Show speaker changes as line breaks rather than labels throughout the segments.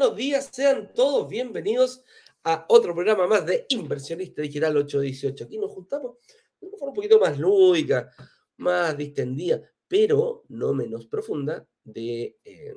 Buenos días, sean todos bienvenidos a otro programa más de Inversionista Digital 818. Aquí nos juntamos de una forma un poquito más lúdica, más distendida, pero no menos profunda, de, eh,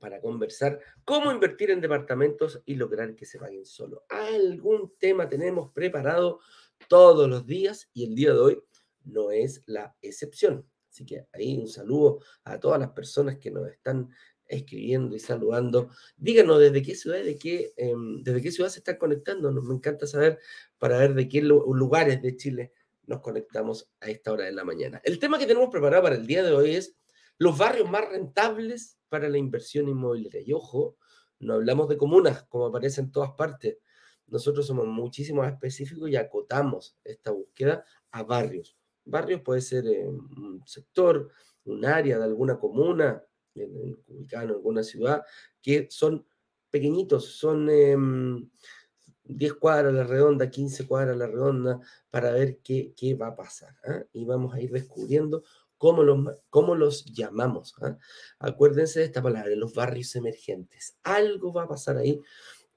para conversar cómo invertir en departamentos y lograr que se paguen solo. Algún tema tenemos preparado todos los días y el día de hoy no es la excepción. Así que ahí un saludo a todas las personas que nos están escribiendo y saludando. Díganos desde qué ciudad, de qué, em, desde qué ciudad se están conectando. Nos me encanta saber para ver de qué lugares de Chile nos conectamos a esta hora de la mañana. El tema que tenemos preparado para el día de hoy es los barrios más rentables para la inversión inmobiliaria. Y ojo, no hablamos de comunas, como aparece en todas partes. Nosotros somos muchísimo más específicos y acotamos esta búsqueda a barrios. Barrios puede ser un sector, un área de alguna comuna, ubicada en alguna ciudad, que son pequeñitos, son 10 em, cuadras a la redonda, 15 cuadras a la redonda, para ver qué, qué va a pasar. ¿ah? Y vamos a ir descubriendo cómo los, cómo los llamamos. ¿ah? Acuérdense de esta palabra, los barrios emergentes. Algo va a pasar ahí,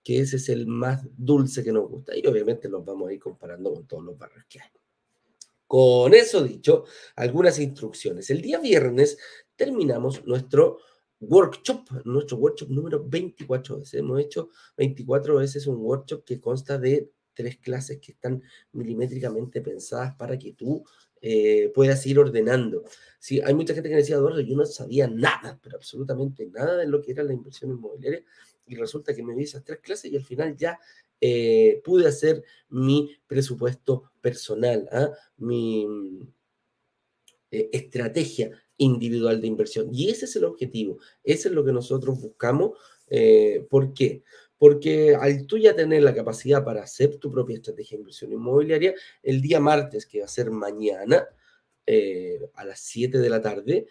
que ese es el más dulce que nos gusta. Y obviamente los vamos a ir comparando con todos los barrios que hay. Con eso dicho, algunas instrucciones. El día viernes terminamos nuestro workshop, nuestro workshop número 24 veces. Hemos hecho 24 veces un workshop que consta de tres clases que están milimétricamente pensadas para que tú eh, puedas ir ordenando. Sí, hay mucha gente que decía, Eduardo, yo no sabía nada, pero absolutamente nada de lo que era la inversión inmobiliaria y resulta que me vi esas tres clases y al final ya eh, pude hacer mi presupuesto personal, ¿ah? mi eh, estrategia individual de inversión. Y ese es el objetivo, ese es lo que nosotros buscamos. Eh, ¿Por qué? Porque al tú ya tener la capacidad para hacer tu propia estrategia de inversión inmobiliaria, el día martes, que va a ser mañana, eh, a las 7 de la tarde,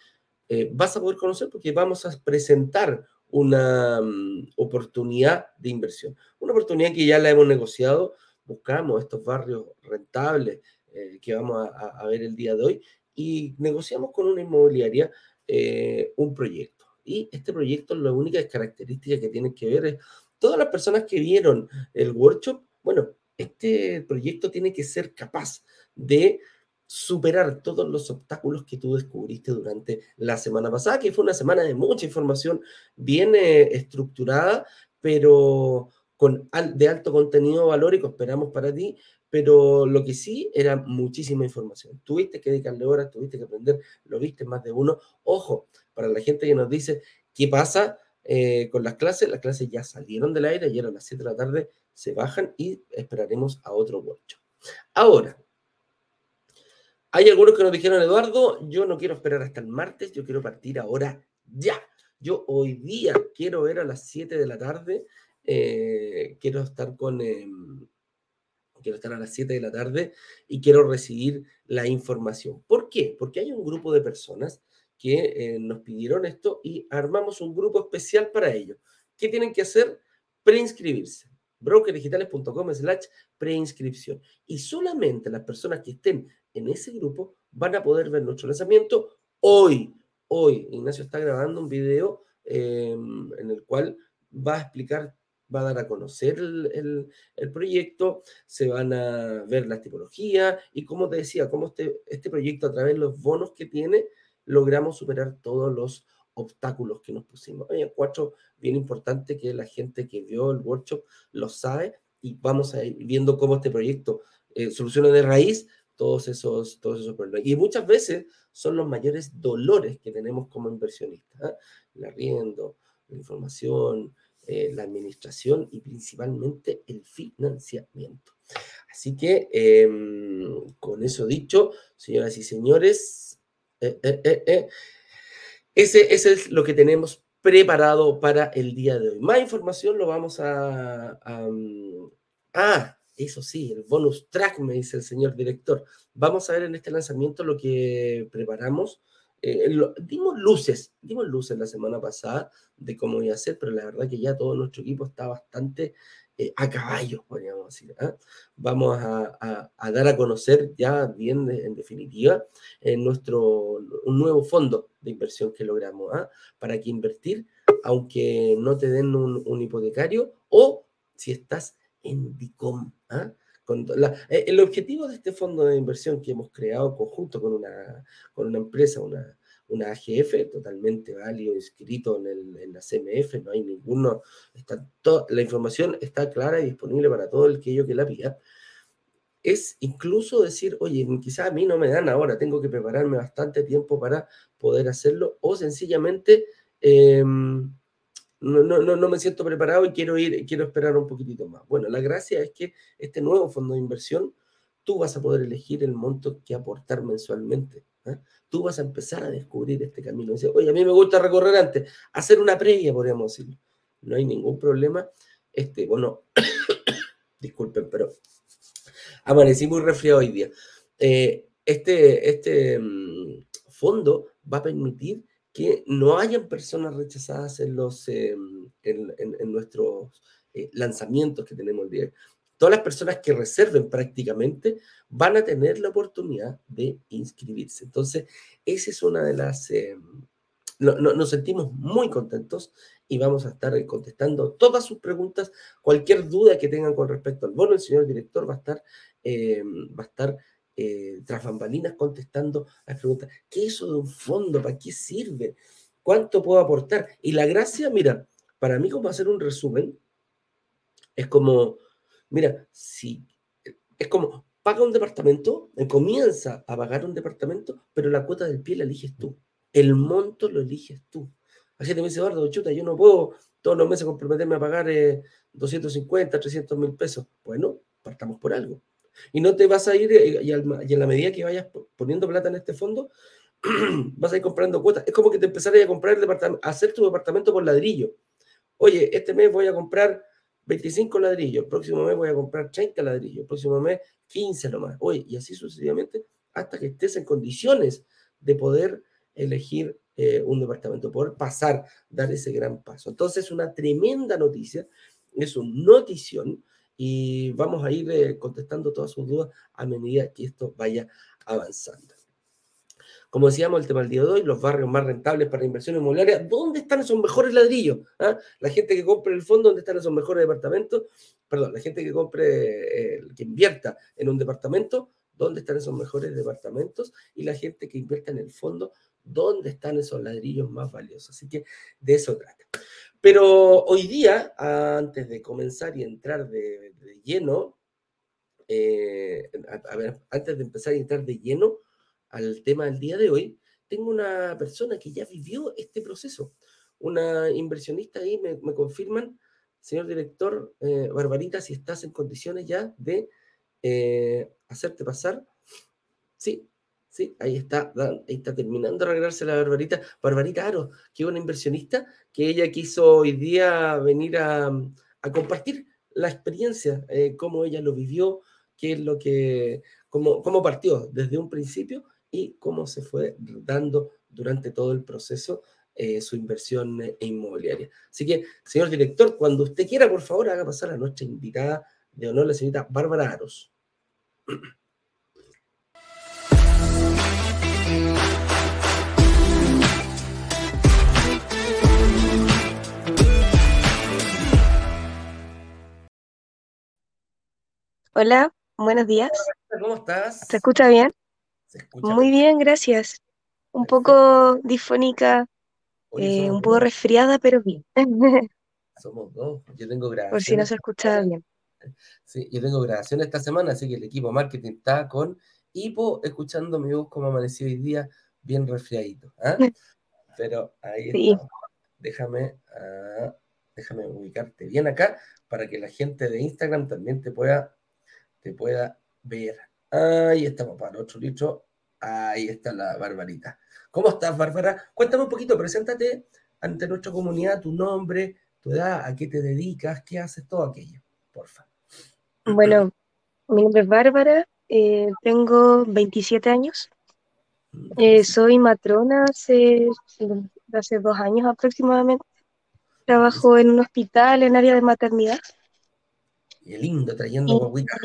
eh, vas a poder conocer porque vamos a presentar una mm, oportunidad de inversión. Una oportunidad que ya la hemos negociado, buscamos estos barrios rentables que vamos a, ver el día de hoy y negociamos con una inmobiliaria eh, un proyecto. Y este proyecto, la única característica que tiene que ver es todas las personas que vieron el workshop, bueno, este proyecto tiene que ser capaz de superar todos los obstáculos que tú descubriste durante la semana pasada, que fue una semana de mucha información bien eh, estructurada, pero de alto contenido valórico, esperamos para ti, pero lo que sí era muchísima información. Tuviste que dedicarle horas, tuviste que aprender, lo viste más de uno. Ojo, para la gente que nos dice, ¿qué pasa eh, con las clases? Las clases ya salieron del aire, ayer a las 7 de la tarde se bajan y esperaremos a otro workshop. Ahora, hay algunos que nos dijeron, Eduardo, yo no quiero esperar hasta el martes, yo quiero partir ahora ya. Yo hoy día quiero ver a las 7 de la tarde, eh, quiero estar con... Em, quiero estar a las 7 de la tarde y quiero recibir la información. ¿Por qué? Porque hay un grupo de personas que eh, nos pidieron esto y armamos un grupo especial para ello. ¿Qué tienen que hacer? Preinscribirse. brokerdigitales.com slash preinscripción. Y solamente las personas que estén en ese grupo van a poder ver nuestro lanzamiento hoy. Hoy, Ignacio está grabando un video em, en el cual va a explicar va a dar a conocer el, proyecto, se van a ver las tipologías y como te decía, cómo este, este proyecto a través de los bonos que tiene, logramos superar todos los obstáculos que nos pusimos. Hay cuatro bien importante que la gente que vio el workshop lo sabe y vamos a ir viendo cómo este proyecto eh, soluciona de raíz todos esos, todos esos problemas. Y muchas veces son los mayores dolores que tenemos como inversionistas. ¿eh? El arriendo, la información, eh, la administración y principalmente el financiamiento. Así que, em, con eso dicho, señoras y señores, eh, eh, ese, es lo que tenemos preparado para el día de hoy. Más información lo vamos a... Mm, ah, eso sí, el bonus track, me dice el señor director. Vamos a ver en este lanzamiento lo que preparamos eh, dimos luces, dimos luces la semana pasada de cómo iba a ser, pero la verdad que ya todo nuestro equipo está bastante eh, a caballo, podríamos decir. ¿ah? Vamos a, dar a conocer ya bien en definitiva nuestro, un nuevo fondo de inversión que logramos ¿ah? para que invertir aunque no te den un, hipotecario, o si estás en DICOM. ¿ah? Eh, el objetivo de este fondo de inversión que hemos creado conjunto con una, con una empresa, una, una AGF, totalmente válido, inscrito en, el, en, la CMF, no hay ninguno, está la información está clara y disponible para todo el que yo que la pida. Es incluso decir, oye, quizás a mí no me dan ahora, tengo que prepararme bastante tiempo para poder hacerlo, o sencillamente em, no, no, no, me siento preparado y quiero ir, quiero esperar un poquitito más. Bueno, la gracia es que este nuevo fondo de inversión, tú vas a poder elegir el monto que aportar mensualmente. ¿eh? Tú vas a empezar a descubrir este camino. Dice, oye, a mí me gusta recorrer antes, hacer una previa, podríamos decirlo. No hay ningún problema. Este, bueno, disculpen, pero amanecí muy resfriado hoy día. Eh, este, este mm, fondo va a permitir que no hayan personas rechazadas en, los, em, en, nuestros eh, lanzamientos que tenemos el día. Todas las personas que reserven prácticamente van a tener la oportunidad de inscribirse. Entonces, esa es una de las... Em, nos sentimos muy contentos y vamos a estar contestando todas sus preguntas, cualquier duda que tengan con respecto al bono, el señor director va a estar, em, va a estar eh, tras bambalinas contestando las preguntas. ¿Qué es eso de un fondo? ¿Para qué sirve? ¿Cuánto puedo aportar? Y la gracia, mira, para mí como hacer un resumen, es como, mira, si es como, paga un departamento, eh, comienza a pagar un departamento, pero la cuota del pie la eliges tú. El monto lo eliges tú. Gente me dice, Eduardo, chuta, yo no puedo todos los meses comprometerme a pagar 250, eh, 300 mil pesos. Bueno, partamos por algo. Y no te vas a ir, eh, y, en la medida que vayas poniendo plata en este fondo, vas a ir comprando cuotas. Es como que te empezaras a comprar el departamento, a hacer tu departamento por ladrillo. Oye, este mes voy a comprar 25 ladrillos, próximo mes voy a comprar 30 ladrillos, próximo mes 15 nomás. Oye, y así sucesivamente hasta que estés en condiciones de poder elegir eh, un departamento, poder pasar, dar ese gran paso. Entonces, una tremenda noticia, es una notición y vamos a ir eh, contestando todas sus dudas a medida que esto vaya avanzando. Como decíamos, el tema del día de hoy, los barrios más rentables para inversión inmobiliaria, ¿dónde están esos mejores ladrillos? ¿Ah? La gente que compre el fondo, ¿dónde están esos mejores departamentos? Perdón, la gente que compre, que invierta en un departamento, ¿dónde están esos mejores departamentos? Y la gente que invierta en el fondo, ¿dónde están esos ladrillos más valiosos? Así que de eso trata. Pero hoy día, antes de comenzar y entrar de, lleno, eh, a, ver, antes de empezar a entrar de lleno al tema del día de hoy, tengo una persona que ya vivió este proceso, una inversionista ahí, me, confirman, señor director, eh, Barbarita, si estás en condiciones ya de eh, hacerte pasar. Sí, Sí, ahí está, ahí está terminando de arreglarse la Barbarita. Barbarita Aro, que es una inversionista que ella quiso hoy día venir a, compartir la experiencia, eh, cómo ella lo vivió, qué es lo que, cómo, cómo partió desde un principio y cómo se fue dando durante todo el proceso eh, su inversión inmobiliaria. Así que, señor director, cuando usted quiera, por favor, haga pasar a nuestra invitada de honor, la señorita Bárbara Aros.
Hola, buenos días.
¿Cómo estás?
¿Se escucha bien? Muy bien, gracias. Un poco difónica, eh, un poco resfriada, pero bien.
Somos dos. Yo tengo grabación.
Por si no se escucha bien.
Sí, yo tengo grabación esta semana, así que el equipo marketing está con hipo, escuchando mi voz como amaneció hoy día, bien resfriadito. ¿ah? Pero ahí está. Déjame, ah, déjame ubicarte bien acá para que la gente de Instagram también te pueda te pueda ver. Ahí estamos para otro litro. Ahí está la Barbarita. ¿Cómo estás, Bárbara? Cuéntame un poquito, preséntate ante nuestra comunidad, tu nombre, tu edad, a qué te dedicas, qué haces, todo aquello, porfa.
Bueno, mi nombre es Bárbara, eh, tengo 27 años. Eh, soy matrona hace, hace dos años aproximadamente. Trabajo en un hospital en área de maternidad.
Qué lindo, trayendo guaguitas.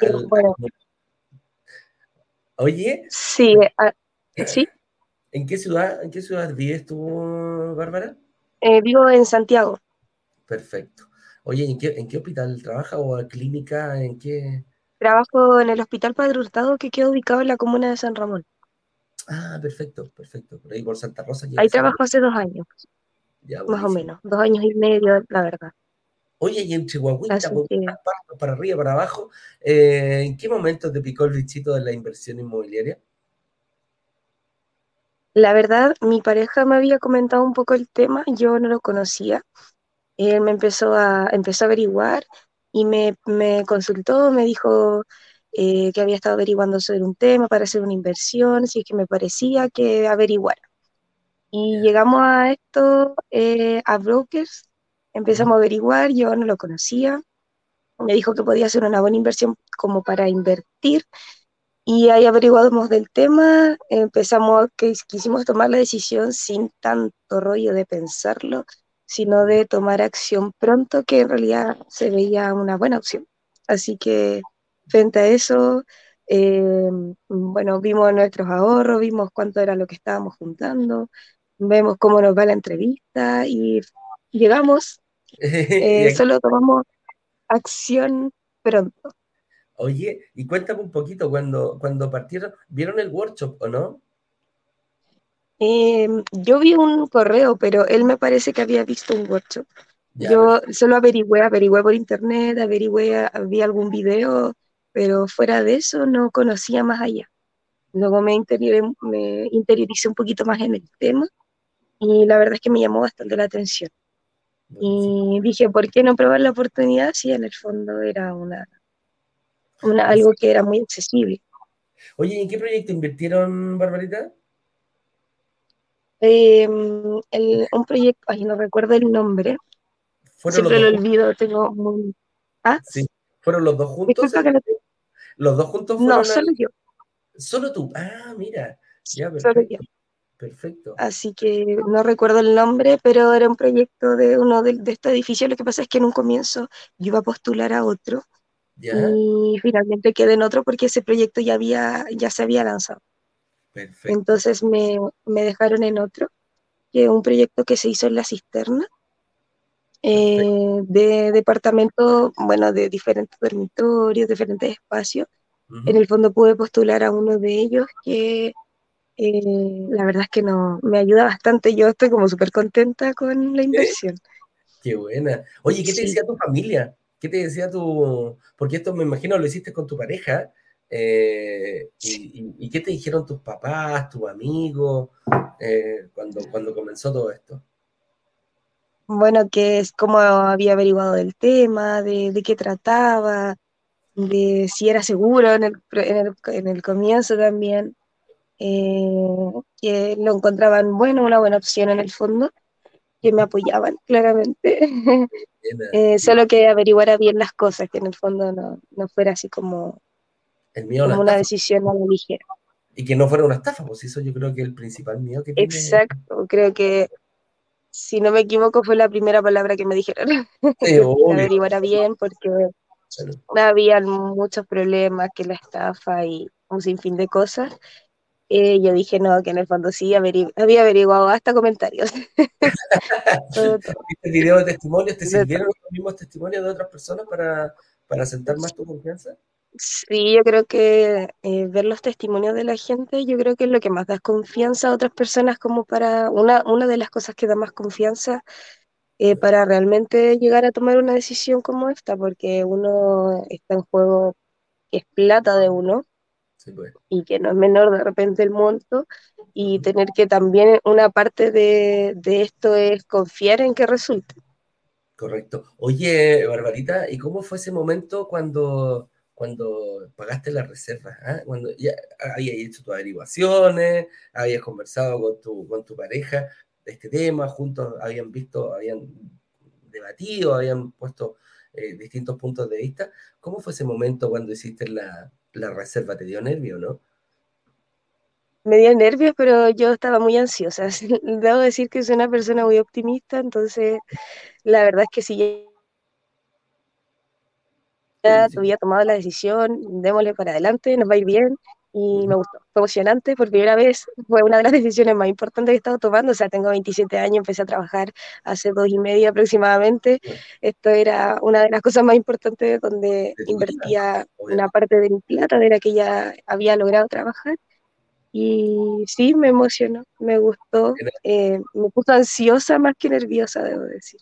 Oye.
Sí, sí.
¿En qué ciudad, en qué ciudad vives tú, Bárbara?
Eh, vivo en Santiago.
Perfecto. Oye, ¿en qué, en qué hospital trabaja o clínica? ¿En qué?
Trabajo en el Hospital Padre Hurtado que queda ubicado en la comuna de San Ramón.
Ah, perfecto, perfecto. Por ahí por Santa Rosa.
Ahí trabajo hace dos años. Ya, más o menos, dos años y medio, la verdad.
Oye, y en Chihuahua, para, arriba, para abajo, eh, ¿en qué momento te picó el bichito de la inversión inmobiliaria?
La verdad, mi pareja me había comentado un poco el tema, yo no lo conocía. Él me empezó a, empezó a averiguar y me, consultó, me dijo eh, que había estado averiguando sobre un tema para hacer una inversión, si es que me parecía que averiguara. Y llegamos a esto, eh, a brokers, empezamos a averiguar, yo no lo conocía, me dijo que podía ser una buena inversión como para invertir, y ahí averiguamos del tema, empezamos, que quisimos tomar la decisión sin tanto rollo de pensarlo, sino de tomar acción pronto, que en realidad se veía una buena opción. Así que frente a eso, eh, bueno, vimos nuestros ahorros, vimos cuánto era lo que estábamos juntando, vemos cómo nos va la entrevista y llegamos, eh, solo tomamos acción pronto.
Oye, y cuéntame un poquito, cuando, cuando partieron, ¿vieron el workshop o no?
Em, yo vi un correo, pero él me parece que había visto un workshop. yo solo averigüé, averigüé por internet, averigüé, vi algún video, pero fuera de eso no conocía más allá. Luego me, me interioricé un poquito más en el tema y la verdad es que me llamó bastante la atención. Y dije, ¿por qué no probar la oportunidad si en el fondo era una, una algo que era muy accesible?
Oye, ¿en qué proyecto invirtieron, Barbarita?
Em, un proyecto, ay, no recuerdo el nombre. Siempre lo olvido, tengo muy...
¿Ah? Sí. ¿Fueron los dos juntos? ¿Los dos juntos fueron?
No, solo yo.
Solo tú. Ah, mira. Ya, Solo yo. Perfecto.
Así que no recuerdo el nombre, pero era un proyecto de uno de, estos edificios. Lo que pasa es que en un comienzo yo iba a postular a otro y finalmente quedé en otro porque ese proyecto ya, había, ya se había lanzado. Perfecto. Entonces me, me dejaron en otro, que es un proyecto que se hizo en la cisterna. Eh, de departamento, bueno, de diferentes dormitorios, diferentes espacios. En el fondo pude postular a uno de ellos que eh, la verdad es que no, me ayuda bastante. Yo estoy como súper contenta con la inversión.
Qué buena. Oye, ¿qué te decía tu familia? ¿Qué te decía tu...? Porque esto me imagino lo hiciste con tu pareja. Eh, y, qué te dijeron tus papás, tus amigos, eh, cuando, cuando comenzó todo esto?
Bueno, que es como había averiguado del tema, de, de qué trataba, de si era seguro en el, en el, en el comienzo también. Eh, que lo encontraban bueno, una buena opción en el fondo, que me apoyaban claramente. Eh, solo que averiguara bien las cosas, que en el fondo no, no fuera así como,
el mío
como una decisión a ligera.
Y que no fuera una estafa, pues eso yo creo que es el principal miedo que tiene.
Exacto, creo que si no me equivoco fue la primera palabra que me dijeron. Sí, averiguara bien porque había muchos problemas, que la estafa y un sinfín de cosas. Eh, yo dije, no, que en el fondo sí, había averiguado hasta comentarios.
¿Viste video de testimonios? ¿Te sirvieron los mismos testimonios de otras personas para, para sentar más tu confianza?
Sí, yo creo que eh, ver los testimonios de la gente, yo creo que es lo que más da confianza a otras personas como para, una, una de las cosas que da más confianza eh, para realmente llegar a tomar una decisión como esta, porque uno está en juego que es plata de uno, pues. y que no es menor de repente el monto, y tener que también una parte de, de, esto es confiar en que resulte.
Correcto. Oye, Barbarita, ¿y cómo fue ese momento cuando, cuando pagaste las reservas? Ah? Cuando ya habías hecho tus averiguaciones, habías conversado con tu, con tu pareja de este tema, juntos habían visto, habían debatido, habían puesto eh, distintos puntos de vista. ¿Cómo fue ese momento cuando hiciste la, la reserva te dio nervio, ¿no?
Me dio nervios, pero yo estaba muy ansiosa. Debo decir que soy una persona muy optimista, entonces la verdad es que si ya había tomado la decisión, démosle para adelante, nos va a ir bien. Y me gustó. Fue emocionante por primera vez, fue una de las decisiones más importantes que he estado tomando, o sea, tengo 27 años, empecé a trabajar hace dos y media aproximadamente, esto era una de las cosas más importantes donde invertía una parte de mi plata, de la que ya había logrado trabajar, y sí, me emocionó, me gustó, eh, me puso ansiosa más que nerviosa, debo decir.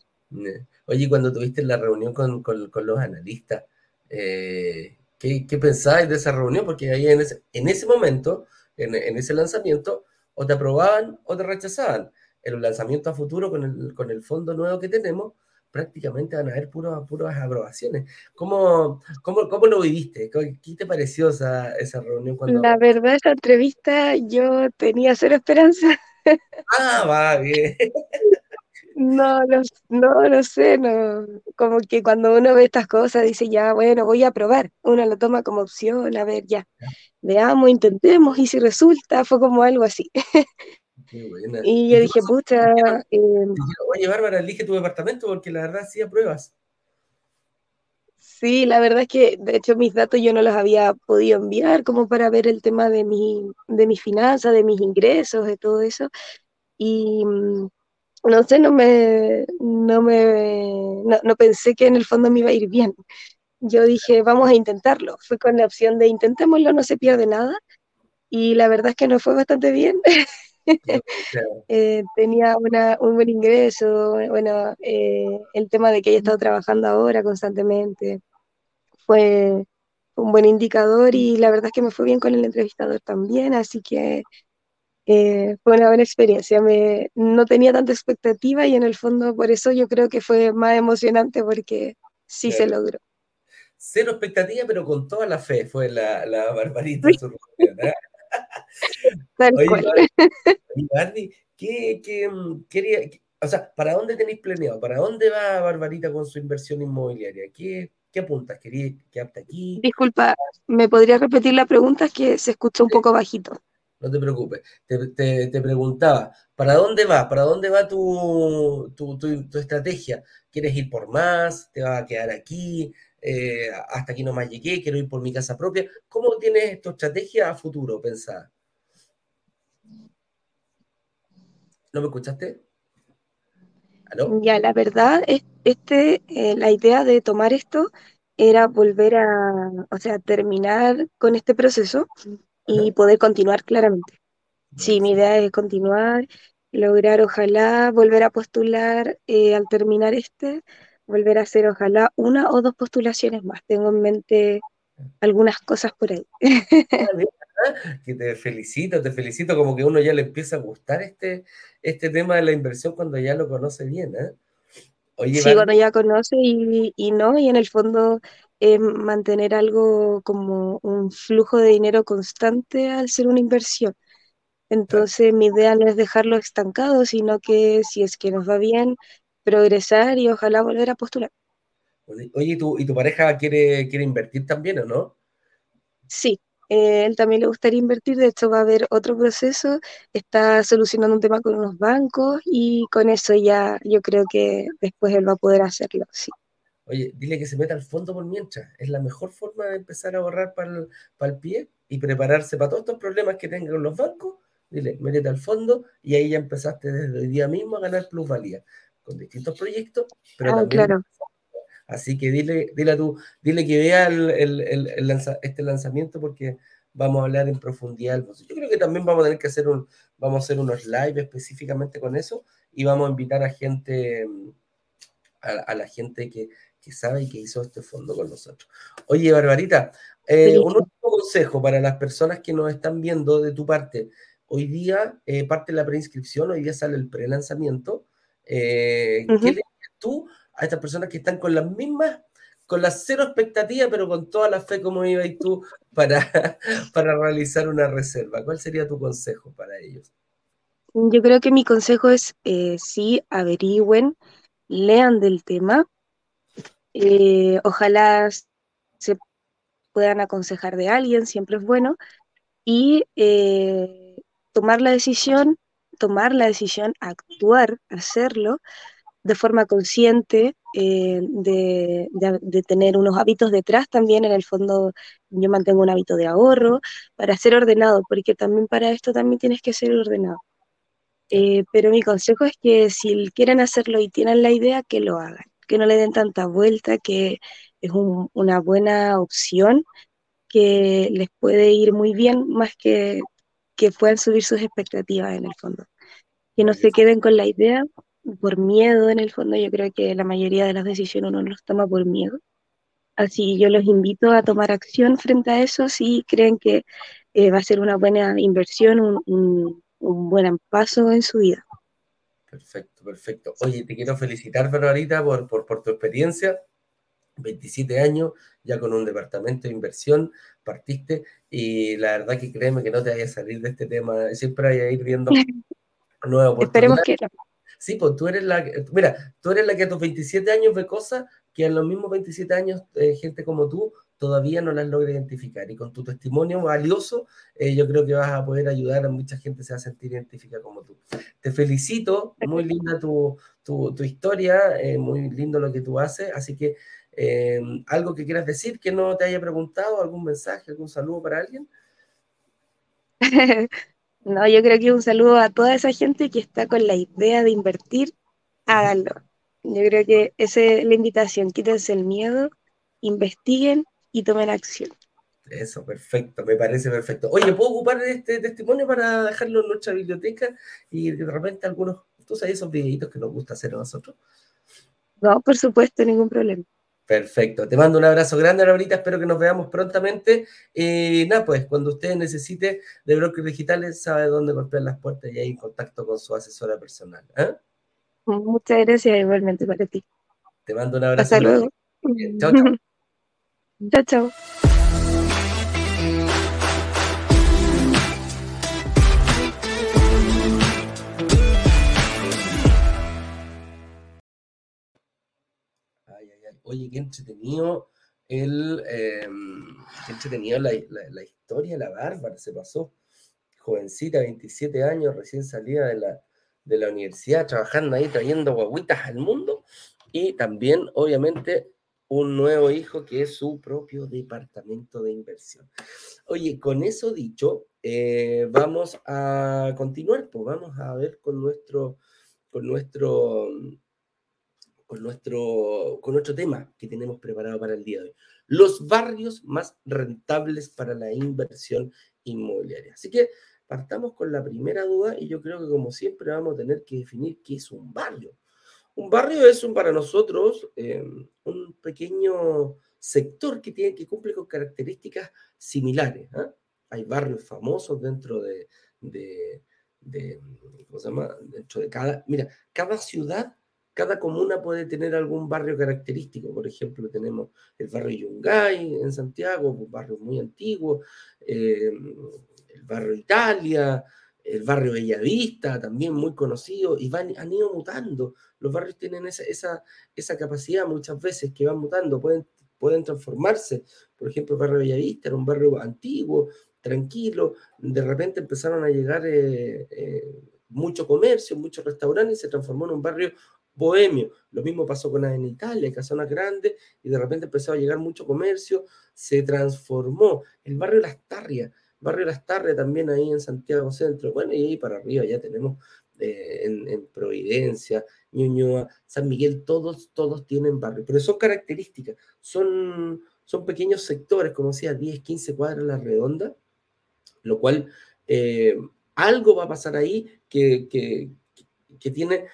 Oye, cuando tuviste la reunión con, con, con los analistas, eh, ¿Qué, qué pensáis de esa reunión? Porque ahí en ese, en ese momento, en, en, ese lanzamiento, o te aprobaban o te rechazaban. En el lanzamiento a futuro con el, con el fondo nuevo que tenemos, prácticamente van a haber puras, puras aprobaciones. ¿Cómo, cómo, ¿Cómo, lo viviste? ¿Qué te pareció esa, esa reunión?
Cuando... La verdad, esa entrevista yo tenía cero esperanza.
Ah, va, bien.
No, no, no, no sé, no. Como que cuando uno ve estas cosas dice, ya, bueno, voy a probar. Uno lo toma como opción, a ver, ya. Veamos, intentemos, y si resulta, fue como algo así. Qué buena. Y yo dije, pucha.
Eh, Oye, Bárbara, elige tu departamento porque la verdad sí apruebas.
Sí, la verdad es que de hecho mis datos yo no los había podido enviar como para ver el tema de mi, de mis finanzas, de mis ingresos, de todo eso. Y mm, no sé, no me, no me, no, pensé que en el fondo me iba a ir bien. Yo dije, vamos a intentarlo. Fui con la opción de intentémoslo, no se pierde nada. Y la verdad es que no fue bastante bien. Eh, tenía una, un buen ingreso, bueno, eh, el tema de que haya estado trabajando ahora constantemente fue un buen indicador y la verdad es que me fue bien con el entrevistador también, así que eh, fue una buena experiencia. Me, no tenía tanta expectativa y en el fondo por eso yo creo que fue más emocionante porque sí se logró.
Cero expectativa, pero con toda la fe fue la, la barbarita. ¿eh? Oye, ¿qué, qué, mm, quería, o sea, ¿para dónde tenéis planeado? ¿Para dónde va Barbarita con su inversión inmobiliaria? ¿Qué, qué apuntas? ¿Querías quedarte aquí?
Disculpa, ¿me podría repetir la pregunta? Es que se escucha un poco bajito
no te preocupes. Te, te, preguntaba, ¿para dónde va? ¿Para dónde va tu, tu, tu, estrategia? ¿Quieres ir por más? ¿Te vas a quedar aquí? Eh, hasta aquí nomás llegué, quiero ir por mi casa propia. ¿Cómo tienes tu estrategia a futuro pensada? ¿No me escuchaste?
Ya, la verdad, es, este, eh, la idea de tomar esto era volver a, o sea, terminar con este proceso y poder continuar claramente. Sí, mi idea es continuar, lograr ojalá volver a postular eh, al terminar este, volver a hacer ojalá una o dos postulaciones más. Tengo en mente algunas cosas por ahí.
Ah, que te felicito, te felicito como que uno ya le empieza a gustar este, este tema de la inversión cuando ya lo conoce bien. ¿eh?
sí, cuando ya conoce y, y, no, y en el fondo mantener algo como un flujo de dinero constante al ser una inversión. Entonces mi idea no es dejarlo estancado, sino que si es que nos va bien, progresar y ojalá volver a postular.
Oye, ¿y tu, y tu pareja quiere, quiere invertir también o no?
Sí, eh, él también le gustaría invertir, de hecho va a haber otro proceso, está solucionando un tema con unos bancos y con eso ya yo creo que después él va a poder hacerlo, sí.
Oye, dile que se meta al fondo por mientras. Es la mejor forma de empezar a ahorrar para el, para el pie y prepararse para todos estos problemas que tengan los bancos. Dile, métete al fondo y ahí ya empezaste desde hoy día mismo a ganar plusvalía con distintos proyectos, pero ah, también. Claro. Así que dile, dile a tú, dile que vea el, el, este lanzamiento porque vamos a hablar en profundidad. Yo creo que también vamos a tener que hacer un, vamos a hacer unos live específicamente con eso y vamos a invitar a gente, a la gente que, que sabe y que hizo este fondo con nosotros. Oye, Barbarita, eh, un último consejo para las personas que nos están viendo de tu parte. Hoy día eh, parte la preinscripción, hoy día sale el pre-lanzamiento. Eh, ¿Qué le dices tú a estas personas que están con las mismas, con la cero expectativa, pero con toda la fe como ibas tú para, para realizar una reserva? ¿Cuál sería tu consejo para ellos?
Yo creo que mi consejo es, eh, sí, averigüen, lean del tema, eh, ojalá se puedan aconsejar de alguien, siempre es bueno, y eh, tomar la decisión, tomar la decisión, actuar, hacerlo de forma consciente, eh, de, de, tener unos hábitos detrás también. En el fondo, yo mantengo un hábito de ahorro para ser ordenado, porque también para esto también tienes que ser ordenado. Eh, pero mi consejo es que si quieren hacerlo y tienen la idea, que lo hagan, que no le den tanta vuelta, que es una buena opción, que les puede ir muy bien, más que que puedan subir sus expectativas en el fondo. Que no se queden con la idea por miedo en el fondo. Yo creo que la mayoría de las decisiones uno los toma por miedo. Así yo los invito a tomar acción frente a eso si creen que eh, va a ser una buena inversión, un, un buen paso en su vida.
Perfecto, perfecto. Oye, te quiero felicitar, Barbarita, por, por, por tu experiencia. 27 años, ya con un departamento de inversión, partiste y la verdad que créeme que no te vayas a salir de este tema, siempre hay a ir viendo nuevas oportunidades. Esperemos que Sí, pues tú eres la mira, tú eres la que a tus 27 años ve cosas que a los mismos 27 años eh, gente como tú todavía no las logra identificar. Y con tu testimonio valioso, eh, yo creo que vas a poder ayudar a mucha gente se va a sentir identificada como tú. Te felicito, muy linda tu, tu, historia, eh, muy lindo lo que tú haces, así que algo que quieras decir que no te haya preguntado, algún mensaje, algún saludo para alguien.
no, yo creo que un saludo a toda esa gente que está con la idea de invertir, háganlo. Yo creo que esa es la invitación, quítense el miedo, investiguen y tomen acción.
Eso, perfecto, me parece perfecto. Oye, ¿puedo ocupar este testimonio para dejarlo en nuestra biblioteca y de repente algunos, tú sabes, esos videitos que nos gusta hacer a nosotros?
No, por supuesto, ningún problema.
Perfecto, te mando un abrazo grande, Laurita, espero que nos veamos prontamente. Y nada, pues cuando usted necesite de brokers digitales, sabe dónde golpear las puertas y hay en contacto con su asesora personal. ¿eh?
Muchas gracias igualmente para ti.
Te mando un abrazo.
Hasta luego. Chao, chao. Chao, chao.
Ay, ay, ay. Oye, qué entretenido el, em, qué entretenido la, la, historia, la bárbara se pasó. Jovencita, 27 años, recién salida de la, de la universidad, trabajando ahí, trayendo guaguitas al mundo. Y también, obviamente, un nuevo hijo que es su propio departamento de inversión. Oye, con eso dicho, eh, vamos a continuar, pues vamos a ver con nuestro, con nuestro, con nuestro, con nuestro tema que tenemos preparado para el día de hoy. Los barrios más rentables para la inversión inmobiliaria. Así que partamos con la primera duda y yo creo que como siempre vamos a tener que definir qué es un barrio. Un barrio es un, para nosotros em, un pequeño sector que, tiene, que cumple con características similares. ¿ah? Hay barrios famosos dentro de, ¿cómo se llama? Dentro de cada, mira, cada ciudad, cada comuna puede tener algún barrio característico. Por ejemplo, tenemos el barrio Yungay en Santiago, un barrio muy antiguo, em, el barrio Italia, el barrio Bellavista, también muy conocido, y van, han ido mutando. Los barrios tienen esa, esa, esa capacidad muchas veces que van mutando, pueden, pueden transformarse. Por ejemplo, el barrio Bellavista era un barrio antiguo, tranquilo, de repente empezaron a llegar eh, eh, mucho comercio, muchos restaurantes y se transformó en un barrio bohemio. Lo mismo pasó con en Italia, casonas grandes, y de repente empezó a llegar mucho comercio, se transformó. El barrio Las Tarrias Barrio Las Tarrias también ahí en Santiago Centro. Bueno, y ahí para arriba ya tenemos eh, en, Providencia, Ñuñoa, San Miguel, todos, todos tienen barrio, pero son características, son, son pequeños sectores, como decía, 10, 15 cuadras a la redonda, lo cual eh, algo va a pasar ahí que, que, tiene,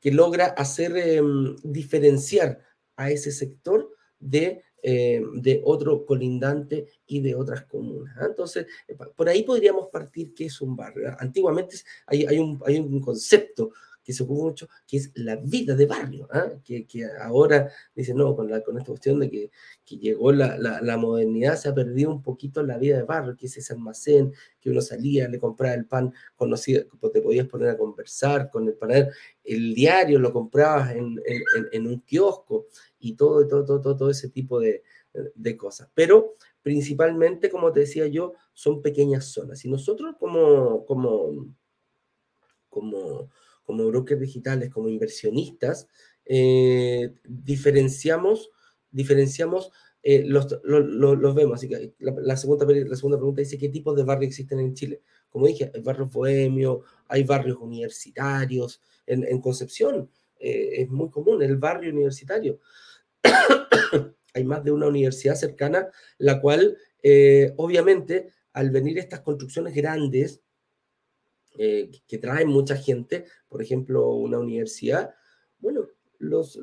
que logra hacer em, diferenciar a ese sector de eh, de otro colindante y de otras comunas. ¿ah? Entonces, eh, por ahí podríamos partir que es un barrio. ¿ah? Antiguamente hay, hay, un, hay un concepto que se ocupa mucho, que es la vida de barrio, ¿ah? que, que, ahora dice, no, con, la, con esta cuestión de que, que llegó la, la, modernidad, se ha perdido un poquito la vida de barrio, que es ese almacén, que uno salía, le compraba el pan, conocido, te podías poner a conversar con el panadero, el diario lo comprabas en, en, en un kiosco y todo, todo, todo, todo ese tipo de, de cosas. Pero principalmente, como te decía yo, son pequeñas zonas. Y nosotros como, como, como como brokers digitales, como inversionistas, eh, diferenciamos, diferenciamos eh, los, los, vemos. Así que la, segunda, la segunda pregunta dice, ¿qué tipos de barrios existen en Chile? Como dije, hay barrios bohemios, hay barrios universitarios. En, Concepción eh, es muy común el barrio universitario. hay más de una universidad cercana, la cual, obviamente, al venir estas construcciones grandes, que traen mucha gente, por ejemplo, una universidad, bueno, los,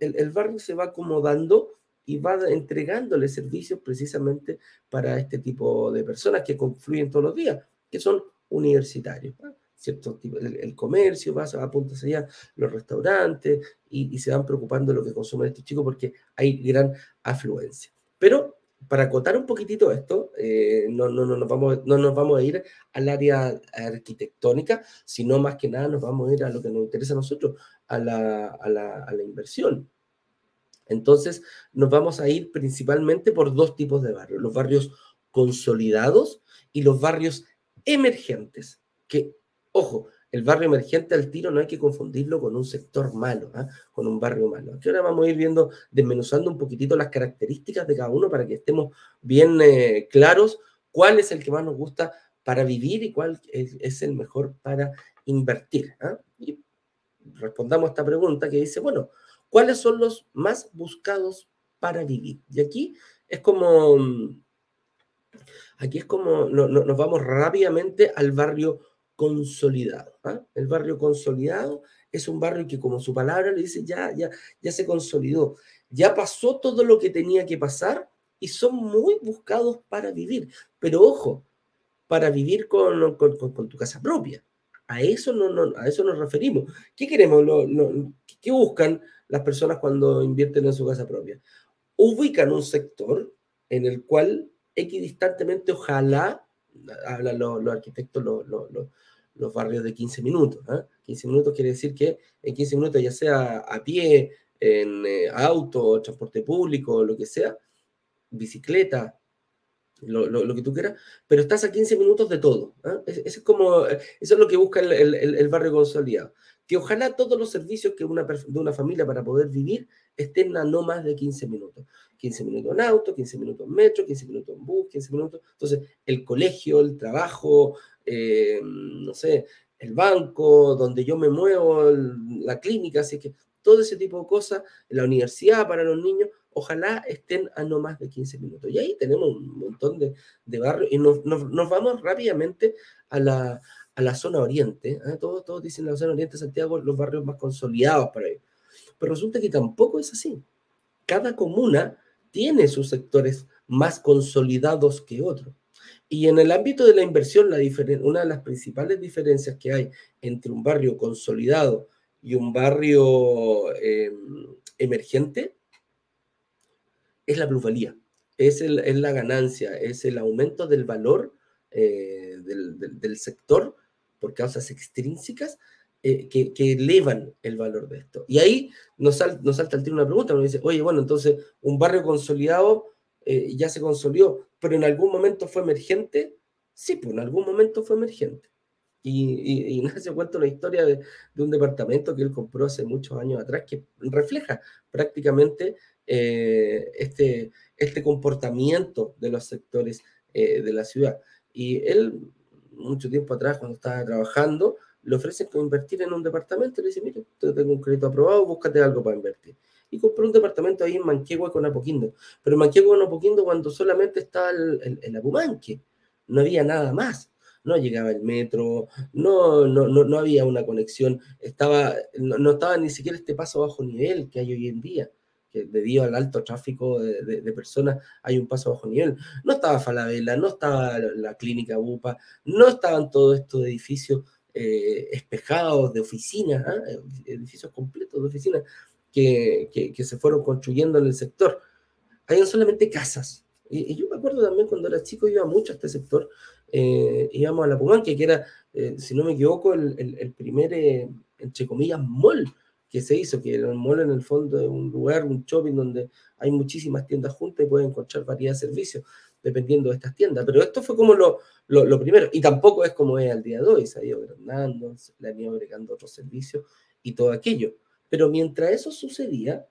el, barrio se va acomodando y va entregándole servicios precisamente para este tipo de personas que confluyen todos los días, que son universitarios. Cierto el, comercio, va a puntos allá, los restaurantes, y, y, se van preocupando de lo que consumen estos chicos porque hay gran afluencia. Pero para acotar un poquitito esto, eh, no, no, no, nos vamos, no nos vamos a ir al área arquitectónica, sino más que nada nos vamos a ir a lo que nos interesa a nosotros, a la, a la, a la inversión. Entonces, nos vamos a ir principalmente por dos tipos de barrios, los barrios consolidados y los barrios emergentes, que, ojo, el barrio emergente al tiro no hay que confundirlo con un sector malo, ¿ah? con un barrio malo. Aquí ahora vamos a ir viendo, desmenuzando un poquitito las características de cada uno para que estemos bien eh, claros cuál es el que más nos gusta para vivir y cuál es, el mejor para invertir. ¿ah? Y respondamos a esta pregunta que dice, bueno, ¿cuáles son los más buscados para vivir? Y aquí es como, aquí es como, nos vamos rápidamente al barrio consolidado. ¿ah? El barrio consolidado es un barrio que, como su palabra le dice, ya, ya, ya se consolidó, ya pasó todo lo que tenía que pasar y son muy buscados para vivir. Pero ojo, para vivir con, con, tu casa propia. A eso, no, no, a eso nos referimos. ¿Qué queremos? ¿Qué buscan las personas cuando invierten en su casa propia? Ubican un sector en el cual equidistantemente, ojalá, hablan los, arquitectos, los, los barrios de 15 minutos. 15 ¿ah? minutos quiere decir que en 15 minutos, ya sea a pie, en eh, auto, transporte público, lo que sea, bicicleta, lo, que tú quieras, pero estás a 15 minutos de todo. ¿ah? es como, eso es lo que busca el, barrio consolidado. Que ojalá todos los servicios que una, de una familia para poder vivir estén a no más de 15 minutos. 15 minutos en auto, 15 minutos en metro, 15 minutos en bus, 15 minutos. Entonces, el colegio, el trabajo, eh, no sé, el banco, donde yo me muevo, la clínica, así que todo ese tipo de cosas, la universidad para los niños, ojalá estén a no más de 15 minutos. Y ahí tenemos un montón de, barrios y nos, vamos rápidamente a la, a la zona oriente. ¿eh? Todos, todos dicen la zona oriente de Santiago, los barrios más consolidados para ellos. Pero resulta que tampoco es así. Cada comuna tiene sus sectores más consolidados que otros. Y en el ámbito de la inversión, la una de las principales diferencias que hay entre un barrio consolidado y un barrio em, emergente es la plusvalía, es, la ganancia, es el aumento del valor eh, del, sector por causas extrínsecas eh, que, elevan el valor de esto. Y ahí nos, salta al tiro una pregunta, nos dice, oye, bueno, entonces un barrio consolidado eh, ya se consolidó, pero en algún momento fue emergente. Sí, pues en algún momento fue emergente. Y, y, y se cuenta una historia de, un departamento que él compró hace muchos años atrás que refleja prácticamente eh, este, este comportamiento de los sectores de la ciudad. Y él, mucho tiempo atrás, cuando estaba trabajando, le ofrecen invertir en un departamento le dice, mire, tengo un crédito aprobado, búscate algo para invertir y compré un departamento ahí en Manquehue con Apoquindo. Pero en Manquehue con Apoquindo cuando solamente estaba el, el, Apumanque, no había nada más. No llegaba el metro, no, no, no, no había una conexión, estaba, no, estaba ni siquiera este paso bajo nivel que hay hoy en día que debido al alto tráfico de, personas hay un paso bajo nivel. No estaba Falabella, no estaba la clínica UPA, no estaban todos estos edificios eh, espejados de oficinas, ¿ah? edificios completos de oficinas que, que, se fueron construyendo en el sector. Habían solamente casas. Y, yo me acuerdo también cuando era chico, iba mucho a este sector. Eh, íbamos a la Pumanque, que era, eh, si no me equivoco, el, el, primer, eh, entre comillas, mall que se hizo, que un mall en el fondo de un lugar, un shopping donde hay muchísimas tiendas juntas y pueden encontrar variedad servicios dependiendo de estas tiendas. Pero esto fue como lo, lo, lo, primero, y tampoco es como es al día de hoy, se ha ido agrandando, le han ido agregando otros servicios y todo aquello. Pero mientras eso sucedía,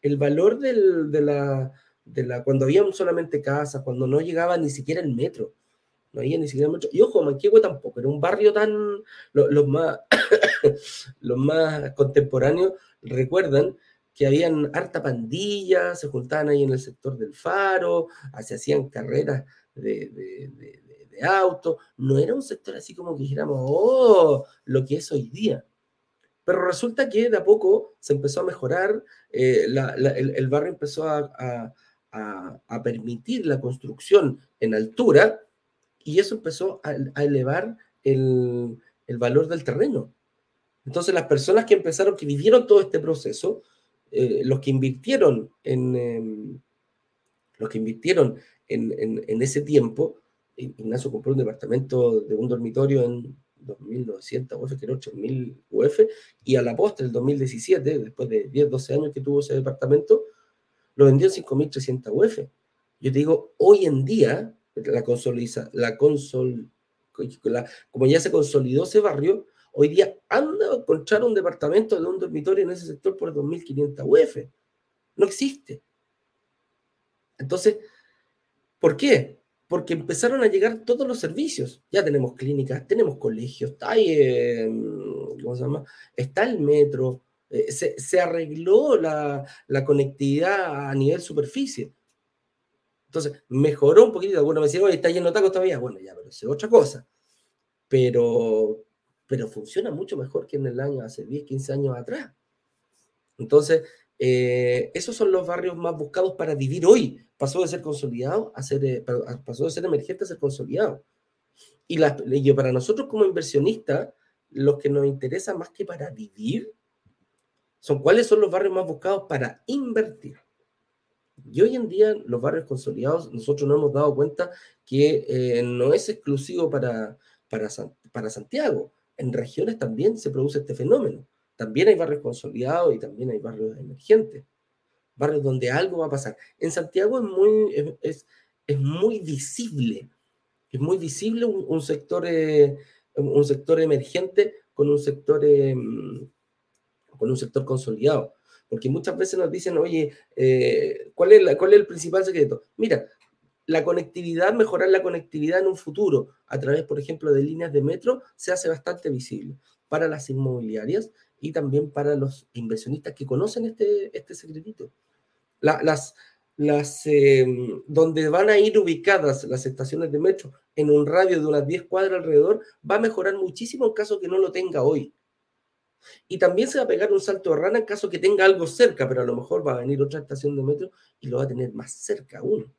el valor de, la, de la, cuando había solamente casas, cuando no llegaba ni siquiera el metro, no había ni siquiera metro. Y ojo, Manquehue tampoco, era un barrio tan, los, más, los más contemporáneos recuerdan que habían harta pandilla, se juntaban ahí en el sector del faro, se hacían carreras de, de, auto, no era un sector así como que dijéramos, oh, lo que es hoy día. Pero resulta que de a poco se empezó a mejorar, eh, el, barrio empezó a, permitir la construcción en altura y eso empezó a, elevar el, valor del terreno. Entonces las personas que empezaron, que vivieron todo este proceso, eh, los que invirtieron en, em, los que invirtieron en, ese tiempo, Ignacio compró un departamento de un dormitorio en 2.900 UF, que era 8.000 UF, y a la postre, el 2017, después de 10, 12 años que tuvo ese departamento, lo vendió en 5.300 UF. Yo te digo, hoy en día, la consoliza, la consol, como ya se consolidó ese barrio, hoy día anda a encontrar un departamento de un dormitorio en ese sector por 2.500 UF. No existe. Entonces, ¿por qué? porque empezaron a llegar todos los servicios. Ya tenemos clínicas, tenemos colegios, está, em, ¿cómo se llama? está el metro, eh, se, arregló la, conectividad a nivel superficie. Entonces, mejoró un poquito. Algunos me decían, oye, está lleno de tacos todavía. Bueno, ya, pero es otra cosa. Pero, pero funciona mucho mejor que en el año, hace 10, 15 años atrás. Entonces, eh, esos son los barrios más buscados para vivir hoy. Pasó de ser consolidado a ser, eh, pasó de ser emergente a ser consolidado. Y, para nosotros como inversionistas, lo que nos interesa más que para vivir son cuáles son los barrios más buscados para invertir. Y hoy en día los barrios consolidados, nosotros nos hemos dado cuenta que eh, no es exclusivo para, para, para Santiago. En regiones también se produce este fenómeno. También hay barrios consolidados y también hay barrios emergentes, barrios donde algo va a pasar. En Santiago es muy, es, es, muy visible, es muy visible un, sector, eh, un sector emergente con un sector, eh, con un sector consolidado. Porque muchas veces nos dicen, oye, eh, ¿cuál, es ¿cuál es el principal secreto? Mira, la conectividad, mejorar la conectividad en un futuro a través, por ejemplo, de líneas de metro, se hace bastante visible. Para las inmobiliarias y también para los inversionistas que conocen este, este secretito. las, las, em, donde van a ir ubicadas las estaciones de metro en un radio de unas 10 cuadras alrededor, va a mejorar muchísimo en caso que no lo tenga hoy. Y también se va a pegar un salto de rana en caso que tenga algo cerca, pero a lo mejor va a venir otra estación de metro y lo va a tener más cerca aún.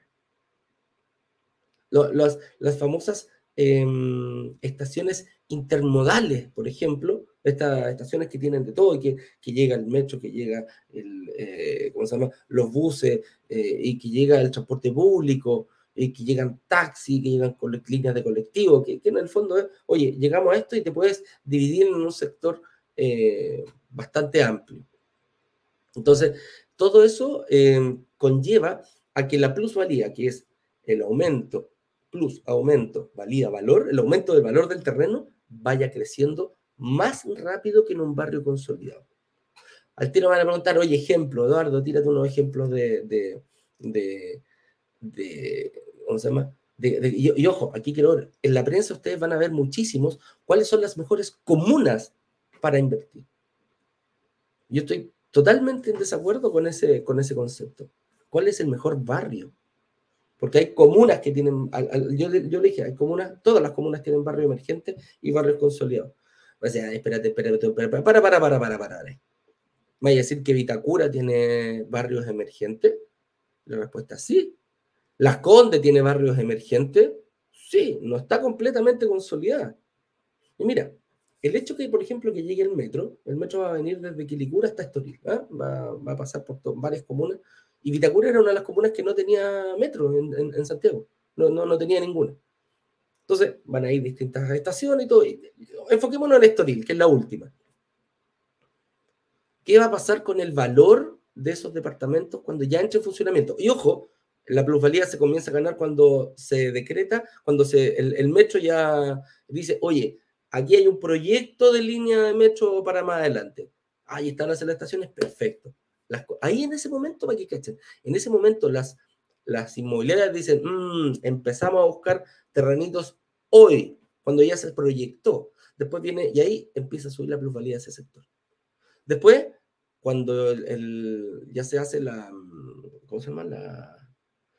las, las famosas em, estaciones intermodales, por ejemplo, estas estaciones que tienen de todo, que, que llega el metro, que llega eh, ¿cómo se llama? los buses, eh, y que llega el transporte público, y que llegan taxis, que llegan líneas de colectivo, que, en el fondo es, oye, llegamos a esto y te puedes dividir en un sector eh, bastante amplio. Entonces, todo eso conlleva a que la plusvalía, que es el aumento, plus aumento, valía, valor, el aumento del valor del terreno, vaya creciendo más rápido que en un barrio consolidado. Al tiro van a preguntar, oye, ejemplo, Eduardo, tírate unos ejemplos de, de, de, ¿cómo se llama? y, ojo, aquí quiero en la prensa ustedes van a ver muchísimos cuáles son las mejores comunas para invertir. Yo estoy totalmente en desacuerdo con ese, con ese concepto. ¿Cuál es el mejor barrio? Porque hay comunas que tienen, yo, le dije, hay comunas, todas las comunas tienen barrios emergentes y barrios consolidados. O sea, espérate, espérate, espérate, para, para, para, para, para. ¿Vaya a decir que Vitacura tiene barrios emergentes? La respuesta es sí. ¿Las Conde tiene barrios emergentes? Sí, no está completamente consolidada. Y mira, el hecho que, por ejemplo, que llegue el metro, el metro va a venir desde Quilicura hasta Estoril, ¿ah? va, va, a pasar por varias comunas, y Vitacura era una de las comunas que no tenía metro en, Santiago, no, no, no tenía ninguna. Entonces van a ir distintas estaciones y todo. Enfoquémonos en Estoril, que es la última. ¿Qué va a pasar con el valor de esos departamentos cuando ya entre en funcionamiento? Y ojo, la plusvalía se comienza a ganar cuando se decreta, cuando se, el, metro ya dice, oye, aquí hay un proyecto de línea de metro para más adelante. ahí están las estaciones, perfecto. ahí en ese momento, para que cachen, en ese momento las, las inmobiliarias dicen, mm, empezamos a buscar terrenitos hoy, cuando ya se proyectó. Después viene, y ahí empieza a subir la plusvalía de ese sector. Después, cuando el, ya se hace la, ¿cómo se llama? La,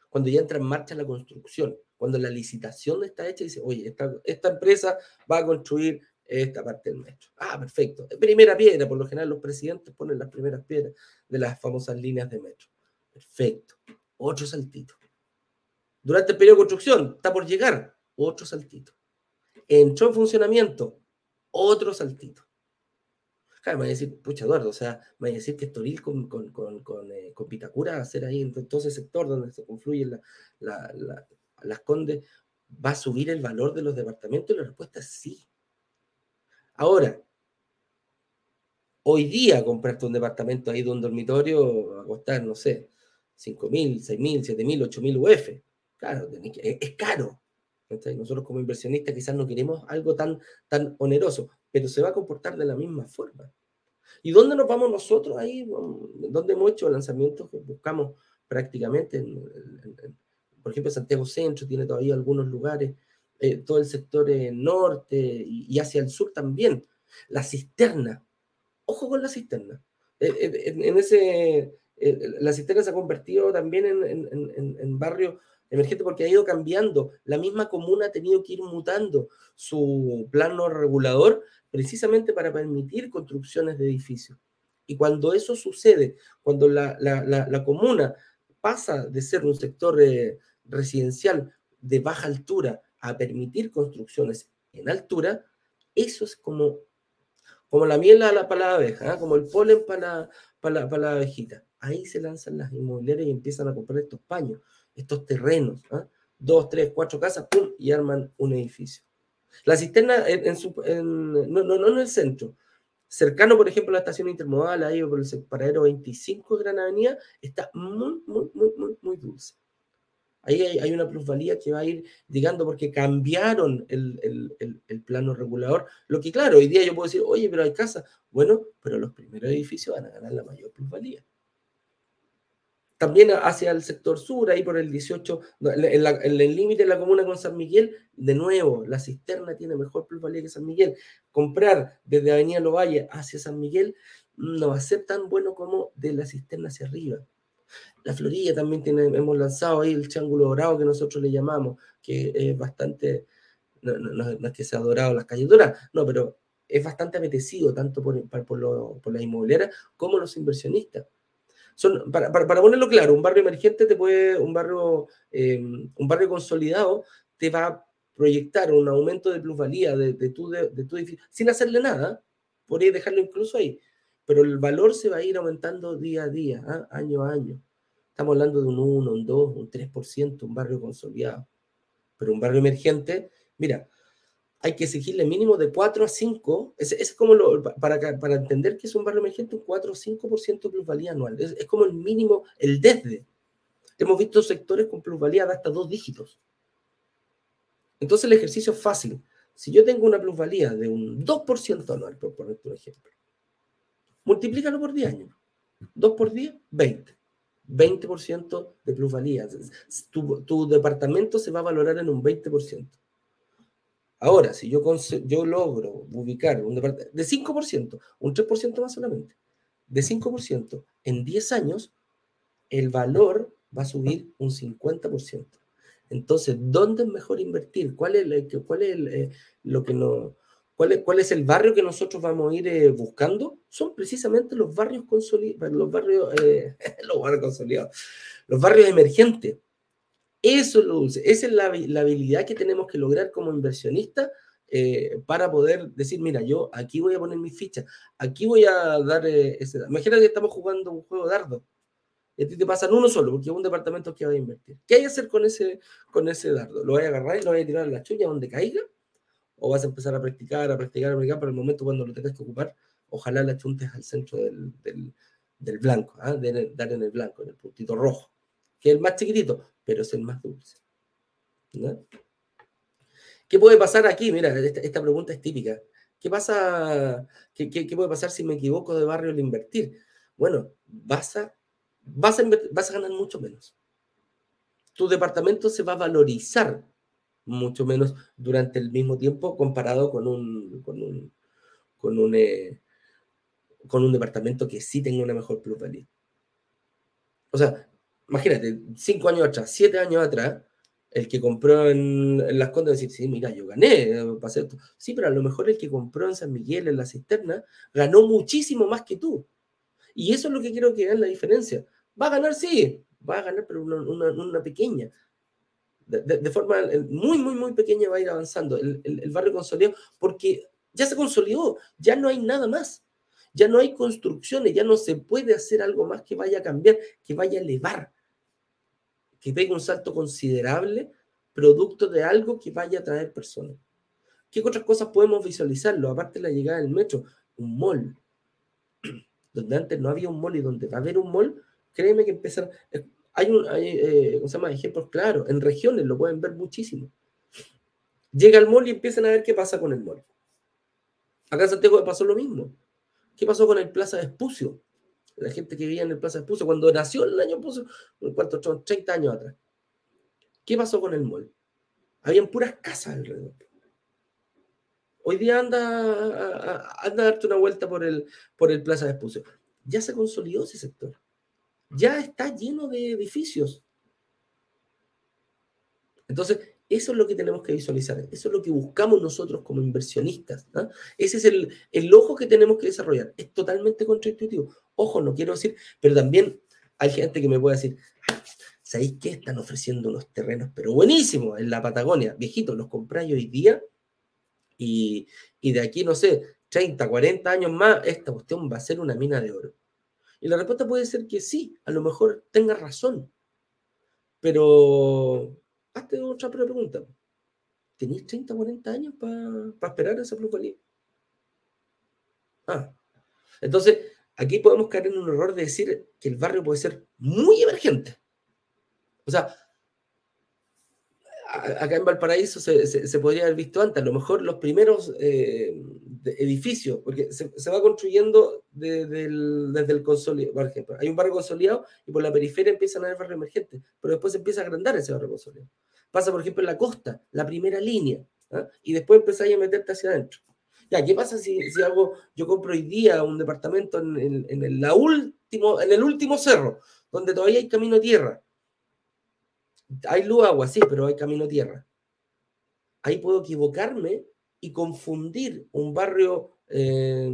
cuando ya entra en marcha la construcción, cuando la licitación está hecha dice, oye, esta, esta empresa va a construir esta parte del metro. Ah, perfecto. Primera piedra, por lo general los presidentes ponen las primeras piedras de las famosas líneas de metro. Perfecto. Otro saltito. Durante el periodo de construcción, está por llegar, otro saltito. Entró en funcionamiento, otro saltito. Claro, me voy a decir, pucha Eduardo, o sea, me voy a decir que Estoril con, con, con, con, eh, con Pitacura, hacer ahí en todo ese sector donde se confluyen la, las condes, va a subir el valor de los departamentos y la respuesta es sí. Ahora, hoy día comprarte un departamento ahí de un dormitorio va a costar, no sé, 5 mil, 6 mil, 7 mil, 8 mil UF. Claro, es caro. Nosotros como inversionistas quizás no queremos algo tan, tan oneroso, pero se va a comportar de la misma forma. ¿Y dónde nos vamos nosotros ahí? ¿Dónde hemos hecho lanzamientos que buscamos prácticamente? Por ejemplo, Santiago Centro tiene todavía algunos lugares, eh, todo el sector eh, norte y, hacia el sur también. La cisterna. Ojo con la cisterna. Eh, en, ese, la cisterna se ha convertido también en, barrio emergente porque ha ido cambiando. La misma comuna ha tenido que ir mutando su plano regulador precisamente para permitir construcciones de edificios. Y cuando eso sucede, cuando la, la, comuna pasa de ser un sector residencial de baja altura a permitir construcciones en altura, eso es como, como la miel a la, para la abeja, ¿ah? como el polen para, para, para la abejita. Ahí se lanzan las inmobiliarias y empiezan a comprar estos paños estos terrenos, ¿ah? dos, tres, cuatro casas, ¡pum! y arman un edificio. La cisterna en, su, no, no, no en el centro, cercano, por ejemplo, a la estación intermodal, ahí por el paradero 25 de Gran Avenida, está muy, muy, muy, muy, muy dulce. Ahí hay, una plusvalía que va a ir llegando porque cambiaron el, el, el, plano regulador. Lo que, claro, hoy día yo puedo decir, oye, pero hay casas. Bueno, pero los primeros edificios van a ganar la mayor plusvalía. También hacia el sector sur, ahí por el 18, en, el límite de la comuna con San Miguel, de nuevo, la cisterna tiene mejor plusvalía que San Miguel. Comprar desde Avenida Lovalle hacia San Miguel no va a ser tan bueno como de la cisterna hacia arriba. La Florilla también tiene, hemos lanzado ahí el triángulo dorado que nosotros le llamamos, que es bastante, no, es que sea dorado las calles doradas, no, pero es bastante apetecido tanto por, por, por la inmobiliaria como los inversionistas. Para, ponerlo claro, un barrio emergente te puede, un barrio, em, un barrio consolidado te va a proyectar un aumento de plusvalía de, de, tu, de, tu edificio sin hacerle nada, podría dejarlo incluso ahí, pero el valor se va a ir aumentando día a día, ¿ah? año a año. Estamos hablando de un 1, un 2, un 3%, un barrio consolidado. Pero un barrio emergente, mira, hay que exigirle mínimo de 4 a 5, es, es como para, para entender que es un barrio emergente, un 4 o 5% de plusvalía anual. Es, es, como el mínimo, el desde. Hemos visto sectores con plusvalía de hasta dos dígitos. Entonces el ejercicio es fácil. Si yo tengo una plusvalía de un 2% anual, por ponerte un ejemplo, multiplícalo por 10 años. 2 por 10, 20. 20% de plusvalía. Tu, tu departamento se va a valorar en un 20%. Ahora, si yo, yo logro ubicar un departamento de 5%, un 3% más solamente, de 5%, en 10 años, el valor va a subir un 50%. Entonces, ¿dónde es mejor invertir? ¿Cuál es, cuál es eh, lo que no, cuál, es, cuál es el barrio que nosotros vamos a ir eh, buscando? Son precisamente los barrios consolidados, los barrios, eh, los barrios consolidados, los barrios emergentes. Eso es lo dulce, esa es la, habilidad que tenemos que lograr como inversionista eh, para poder decir, mira, yo aquí voy a poner mi ficha, aquí voy a dar eh, ese... Imagínate que estamos jugando un juego de dardo y a ti te pasan uno solo, porque es un departamento que va a invertir. ¿Qué hay que hacer con ese, con ese dardo? ¿Lo voy a agarrar y lo voy a tirar a la chulla donde caiga? ¿O vas a empezar a practicar, a practicar, a practicar para el momento cuando lo tengas que ocupar? Ojalá la chuntes al centro del, del, blanco, ¿ah? de, dar en el blanco, en el puntito rojo, que es el más chiquitito, pero es el más dulce. ¿Qué puede pasar aquí? Mira, esta, pregunta es típica. ¿Qué pasa? ¿Qué, puede pasar si me equivoco de barrio al invertir? Bueno, vas a, vas a, vas a ganar mucho menos. Tu departamento se va a valorizar mucho menos durante el mismo tiempo comparado con un, con un, con un, eh, con un departamento que sí tenga una mejor plusvalía. O sea, imagínate, cinco años atrás, siete años atrás, el que compró en, Las Condes decir, sí, mira, yo gané, eh, pasé esto. Sí, pero a lo mejor el que compró en San Miguel, en la cisterna, ganó muchísimo más que tú. Y eso es lo que quiero que vean la diferencia. Va a ganar, sí, va a ganar, pero una, pequeña. De, forma eh, muy, muy, muy pequeña va a ir avanzando el, barrio consolidado, porque ya se consolidó, ya no hay nada más. Ya no hay construcciones, ya no se puede hacer algo más que vaya a cambiar, que vaya a elevar que pegue un salto considerable producto de algo que vaya a traer personas. ¿Qué otras cosas podemos visualizarlo? Aparte de la llegada del metro, un mall. Donde antes no había un mall y donde va a haber un mall, créeme que empezar. Hay, un, hay eh, ejemplos claros. En regiones lo pueden ver muchísimo. Llega el mall y empiezan a ver qué pasa con el mall. Acá en Santiago pasó lo mismo. ¿Qué pasó con el Plaza de Espucio? la gente que vivía en el Plaza Espucio, cuando nació el año Espucio, ¿cuántos? 30 años atrás. ¿Qué pasó con el mall? Habían puras casas alrededor. Hoy día anda, anda a darte una vuelta por el, por el Plaza. Ya se consolidó ese sector. Ya está lleno de edificios. Entonces, eso es lo que tenemos que visualizar, eso es lo que buscamos nosotros como inversionistas. Ese es el, el, ojo que tenemos que desarrollar. Es totalmente contraintuitivo. Ojo, no quiero decir, pero también hay gente que me puede decir, ¿sabéis qué? Están ofreciendo unos terrenos, pero buenísimos en la Patagonia. Viejitos, los compráis hoy día y, y de aquí, no sé, 30, 40 años más, esta cuestión va a ser una mina de oro. Y la respuesta puede ser que sí, a lo mejor tenga razón, pero hazte otra pregunta. ¿Tenéis 30, 40 años para esperar esa plusvalía? Ah, entonces aquí podemos caer en un error de decir que el barrio puede ser muy emergente. O sea, acá en Valparaíso se, podría haber visto antes, a lo mejor los primeros eh, edificios, porque se, va construyendo desde el, consolidado, por ejemplo, hay un barrio consolidado y por la periferia empiezan a haber barrios emergentes, pero después se empieza a agrandar ese barrio consolidado. Pasa, por ejemplo, en la costa, la primera línea, ¿ah? y después empezáis a meterte hacia adentro. ¿qué pasa si, si hago, yo compro hoy día un departamento en, en, la último, en el último cerro, donde todavía hay camino tierra? Hay luz, agua, sí, pero hay camino tierra. Ahí puedo equivocarme y confundir un barrio eh,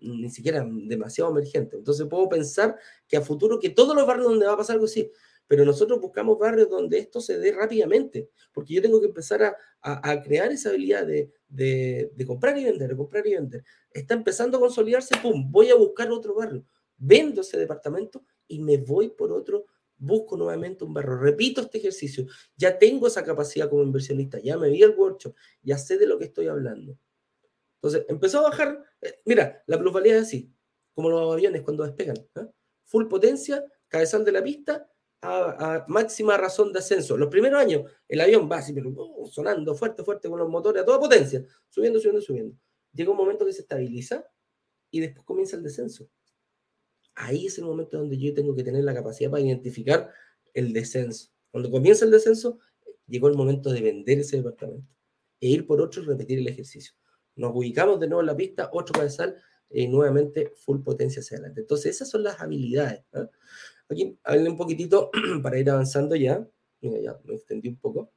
ni siquiera demasiado emergente. Entonces puedo pensar que a futuro que todos los barrios donde va a pasar algo así, pero nosotros buscamos barrios donde esto se dé rápidamente, porque yo tengo que empezar a, a, crear esa habilidad de, de, de, comprar y vender, de comprar y vender. Está empezando a consolidarse, ¡pum! Voy a buscar otro barrio, vendo ese departamento y me voy por otro busco nuevamente un barrio. Repito este ejercicio. Ya tengo esa capacidad como inversionista, ya me vi el workshop, ya sé de lo que estoy hablando. Entonces, empezó a bajar. Eh, mira, la plusvalía es así, como los aviones cuando despegan. ¿eh? Full potencia, cabezal de la pista, a, máxima razón de ascenso. Los primeros años, el avión va así, pero, uh, sonando fuerte, fuerte, con los motores a toda potencia, subiendo, subiendo, subiendo. Llega un momento que se estabiliza y después comienza el descenso ahí es el momento donde yo tengo que tener la capacidad para identificar el descenso. Cuando comienza el descenso, llegó el momento de vender ese departamento e ir por otro y repetir el ejercicio. Nos ubicamos de nuevo en la pista, otro cabezal, y nuevamente full potencia hacia adelante. Entonces, esas son las habilidades. ¿ah? Aquí hablé un poquitito para ir avanzando ya. Mira, ya me extendí un poco.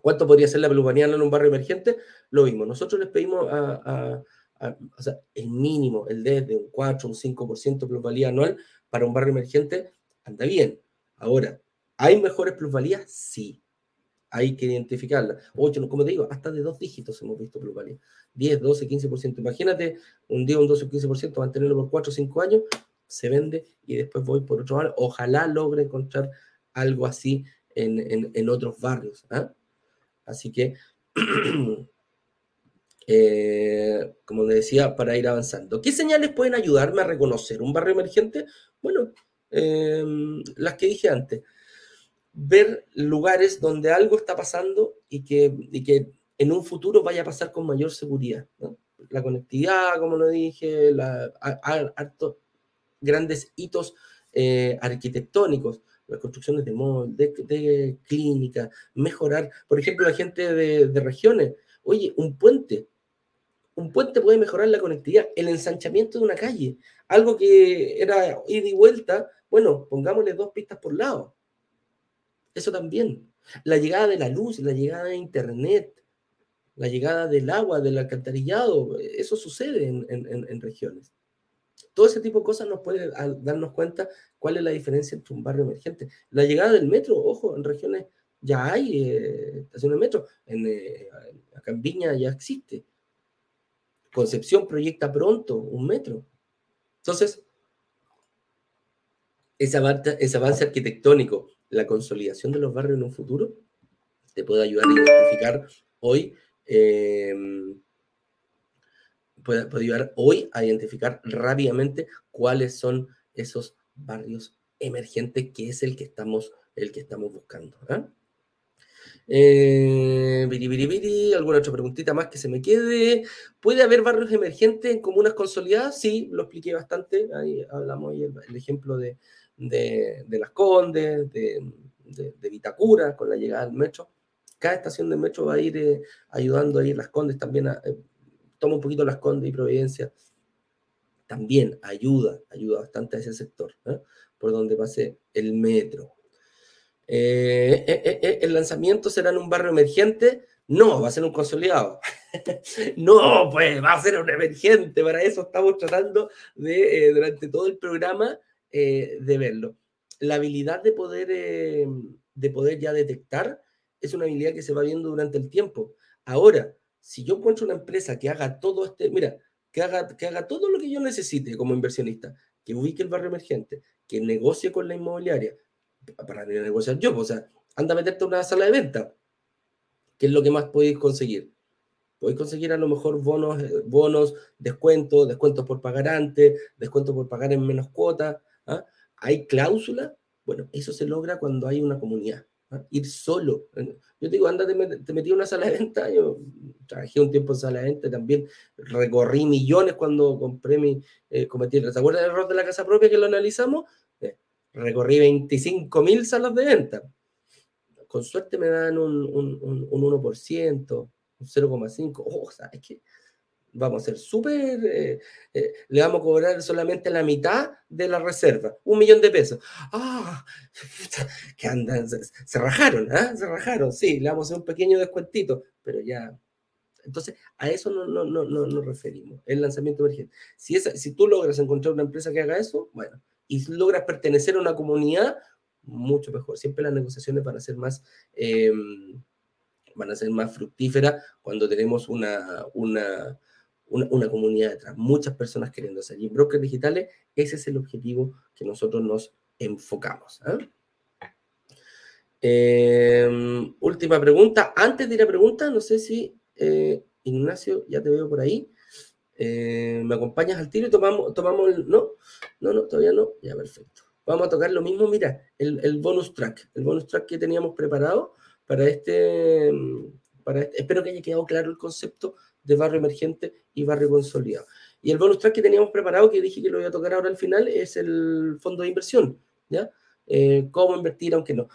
¿Cuánto podría ser la plusvalía en un barrio emergente? Lo mismo. Nosotros les pedimos a o sea, el mínimo, el D de un 4, un 5% de plusvalía anual para un barrio emergente, anda bien. Ahora, ¿hay mejores plusvalías? Sí. Hay que identificarla. Ocho, como te digo, hasta de dos dígitos hemos visto plusvalía. 10, 12, 15%. Imagínate un día un 12 o 15%, mantenerlo por 4 o 5 años, se vende y después voy por otro barrio. Ojalá logre encontrar algo así en, en, otros barrios. ¿ah? Así que Eh, como decía, para ir avanzando. ¿Qué señales pueden ayudarme a reconocer un barrio emergente? Bueno, em, las que dije antes. Ver lugares donde algo está pasando y que, que en un futuro vaya a pasar con mayor seguridad. la conectividad, como lo dije, la, grandes hitos eh, arquitectónicos, las construcciones de, de, clínicas, mejorar, por ejemplo, la gente de regiones, oye, un puente, un puente puede mejorar la conectividad, el ensanchamiento de una calle, algo que era ida y vuelta, bueno, pongámosle dos pistas por lado. Eso también. La llegada de la luz, la llegada de Internet, la llegada del agua, del alcantarillado, eso sucede en, regiones. Todo ese tipo de cosas nos puede darnos cuenta cuál es la diferencia entre un barrio emergente. La llegada del metro, ojo, en regiones ya hay eh, estaciones de metro, en, eh, acá en Viña ya existe. Concepción proyecta pronto un metro. Entonces, ese avance, avance arquitectónico, la consolidación de los barrios en un futuro, te puede ayudar a identificar hoy eh, puede, ayudar hoy a identificar rápidamente cuáles son esos barrios emergentes que es el que estamos, el que estamos buscando. ¿ah? Eh, alguna otra preguntita más que se me quede. ¿Puede haber barrios emergentes en comunas consolidadas? Sí, lo expliqué bastante. Ahí hablamos el, el ejemplo de, de, Las Condes, de, Vitacura, con la llegada del metro cada estación de metro va a ir eh, ayudando a ir Las Condes también, eh, toma un poquito Las Condes y Providencia, también ayuda, ayuda bastante a ese sector, ¿eh? por donde pase el metro. ¿El lanzamiento será en un barrio emergente? No, va a ser un consolidado. no, pues va a ser un emergente. Para eso estamos tratando de, durante todo el programa, de verlo. La habilidad de poder, de poder ya detectar es una habilidad que se va viendo durante el tiempo. Ahora, si yo encuentro una empresa que haga todo este, mira, que haga, que haga todo lo que yo necesite como inversionista, que ubique el barrio emergente, que negocie con la inmobiliaria, para negociar yo, pues, o sea, anda a meterte a una sala de venta, ¿qué es lo que más podéis conseguir? Podéis conseguir a lo mejor bonos, eh, bonos, descuentos, descuentos por pagar antes, descuentos por pagar en menos cuotas. ¿ah? ¿Hay cláusula? Bueno, eso se logra cuando hay una comunidad. ¿ah? ir solo. Yo digo, anda, te, metí en una sala de venta, yo trabajé un tiempo en sala de venta, también recorrí millones cuando compré mi, eh, cometí, ¿se acuerdan del error de la casa propia que lo analizamos? Eh, recorrí 25 mil salas de venta. Con suerte me dan un, un, un, un 1%, un 0,5%. Oh, ¿sabes qué? vamos a ser súper, eh, eh, le vamos a cobrar solamente la mitad de la reserva, un millón de pesos. ¡Ah! que andan, se, rajaron, ¿ah? Se rajaron, sí, le vamos a hacer un pequeño descuentito, pero ya. Entonces, a eso no, no, no, no nos referimos, el lanzamiento emergente. Si, si tú logras encontrar una empresa que haga eso, bueno, y logras pertenecer a una comunidad, mucho mejor. Siempre las negociaciones van a ser más... Em, van a ser más fructíferas cuando tenemos una, una, una, comunidad detrás, muchas personas queriendo hacer. Y brokers digitales, ese es el objetivo que nosotros nos enfocamos. ¿ah? Em, última pregunta. Antes de ir a pregunta, no sé si eh, Ignacio, ya te veo por ahí. Eh, ¿Me acompañas al tiro y tomamos, tomamos el... No, no, no, todavía no. Ya, perfecto. Vamos a tocar lo mismo. Mira, el, el bonus track. El bonus track que teníamos preparado para este, para este, Espero que haya quedado claro el concepto de barrio emergente y barrio consolidado. Y el bonus track que teníamos preparado, que dije que lo voy a tocar ahora al final, es el fondo de inversión, ¿ya? Eh, cómo invertir, aunque no.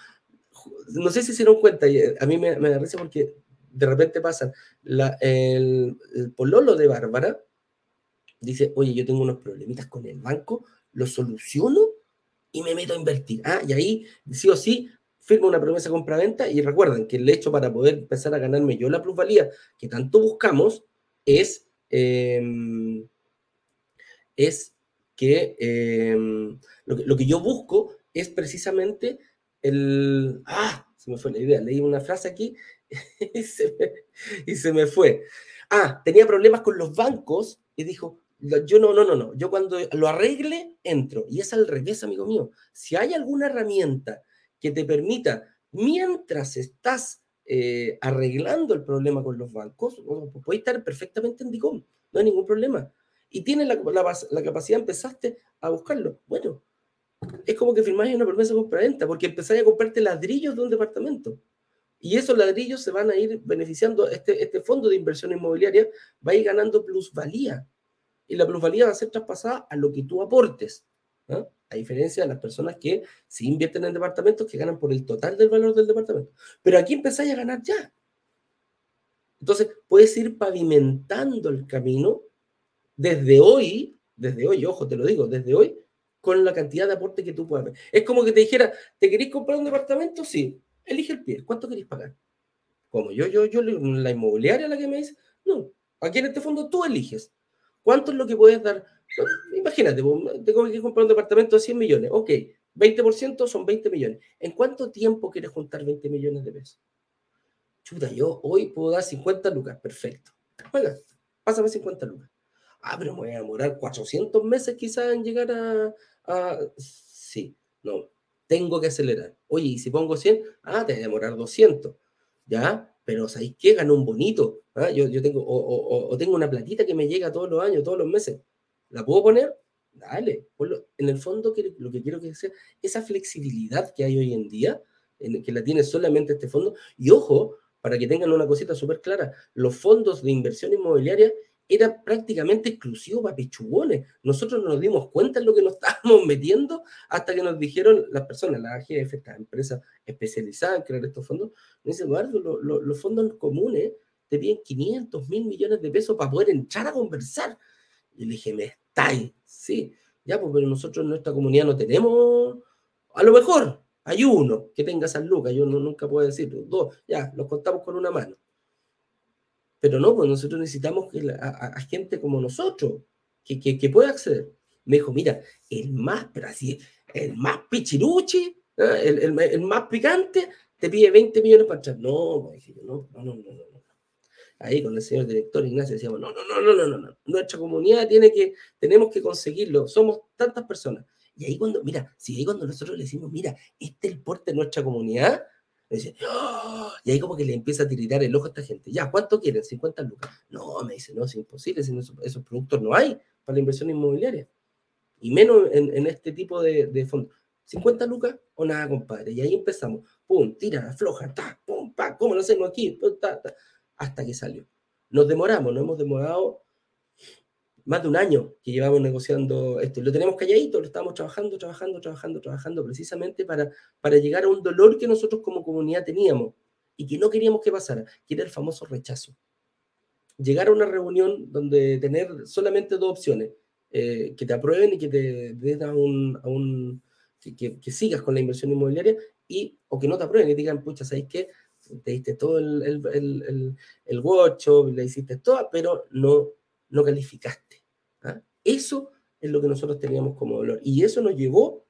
No sé si se dieron cuenta, eh, a mí me, me da risa porque de repente pasa, la, el, pololo de Bárbara dice, oye, yo tengo unos problemitas con el banco, lo soluciono y me meto a invertir. Ah, y ahí, sí o sí, firmo una promesa compra-venta y recuerden que el hecho para poder empezar a ganarme yo la plusvalía que tanto buscamos es, em, es que em, lo, que yo busco es precisamente el... Ah, se me fue la idea, leí una frase aquí y se me fue. Ah, tenía problemas con los bancos y dijo, yo no, no, no, no, yo cuando lo arregle, entro. Y es al revés, amigo mío. Si hay alguna herramienta que te permita, mientras estás eh, arreglando el problema con los bancos, puedes estar perfectamente en DICOM, no hay ningún problema. Y tienes la, la, capacidad, empezaste a buscarlo. Bueno, es como que firmáis una promesa de compra-venta, porque empezáis a comprarte ladrillos de un departamento. Y esos ladrillos se van a ir beneficiando, este, este fondo de inversión inmobiliaria va a ir ganando plusvalía. Y la plusvalía va a ser traspasada a lo que tú aportes. A diferencia de las personas que sí invierten en departamentos que ganan por el total del valor del departamento. Pero aquí empezáis a ganar ya. Entonces, puedes ir pavimentando el camino desde hoy, desde hoy, ojo, te lo digo, desde hoy, con la cantidad de aporte que tú puedas ver. Es como que te dijera, ¿te queréis comprar un departamento? Sí, elige el pie. ¿Cuánto queréis pagar? Como yo, yo, yo, la inmobiliaria la que me dice, no, aquí en este fondo tú eliges. ¿Cuánto es lo que puedes dar? Imagínate, tengo que comprar un departamento de 100 millones. Ok, 20% son 20 millones. ¿En cuánto tiempo quieres juntar 20 millones de pesos? Chuta, yo hoy puedo dar 50 lucas, perfecto. Oiga, pásame 50 lucas. Ah, pero me voy a demorar 400 meses quizás en llegar a, a... Sí, no, tengo que acelerar. Oye, y si pongo 100, ah, te va a demorar 200. ¿Ya? Pero ¿sabéis qué? Gano un bonito. ¿ah? Yo, yo tengo, o, o, tengo una platita que me llega todos los años, todos los meses. ¿La puedo poner? Dale. En el fondo, lo que quiero que sea esa flexibilidad que hay hoy en día, en, que la tiene solamente este fondo. Y ojo, para que tengan una cosita súper clara, los fondos de inversión inmobiliaria era prácticamente exclusivo para pechugones. Nosotros no nos dimos cuenta en lo que nos estábamos metiendo hasta que nos dijeron las personas, las AGF, estas empresas especializadas en crear estos fondos, me dice, Eduardo, los fondos comunes te piden 500 mil millones de pesos para poder entrar a conversar. Y le dije, me estáis, sí, ya, pues, pero nosotros en nuestra comunidad no tenemos, a lo mejor hay uno que tenga San Lucas, yo no, nunca puedo decir, dos, ya, los contamos con una mano pero no, pues nosotros necesitamos a, gente como nosotros que, que, pueda acceder. Me dijo, mira, el más, pero así, el más pichiruchi, ¿eh? el, el, más picante, te pide 20 millones para entrar. No, dije no, no, no, no, no. Ahí con el señor director Ignacio decíamos, no, no, no, no, no, no, no. Nuestra comunidad tiene que, tenemos que conseguirlo. Somos tantas personas. Y ahí cuando, mira, si ahí cuando nosotros le decimos, mira, este es el porte de nuestra comunidad, ¡Oh! y ahí como que le empieza a tiritar el ojo a esta gente. Ya, ¿cuánto quieren? 50 lucas. No, me dice, no, es imposible, esos, productos no hay para la inversión inmobiliaria. Y menos en, este tipo de, de fondos. 50 lucas o nada, compadre. Y ahí empezamos. Pum, tira, afloja, ta, pum, pa, ¿cómo lo hacemos aquí? hasta que salió. Nos demoramos, nos hemos demorado más de un año que llevamos negociando esto. Lo tenemos calladito, lo estamos trabajando, trabajando, trabajando, trabajando, precisamente para, para llegar a un dolor que nosotros como comunidad teníamos y que no queríamos que pasara, que era el famoso rechazo. Llegar a una reunión donde tener solamente dos opciones, eh, que te aprueben y que te den a un, a un que, sigas con la inversión inmobiliaria y o que no te aprueben y digan, pucha, ¿sabéis qué? Te diste todo el, el, el, el, el le hiciste todo, pero no no calificaste. ¿Ah? Eso es lo que nosotros teníamos como dolor. Y eso nos llevó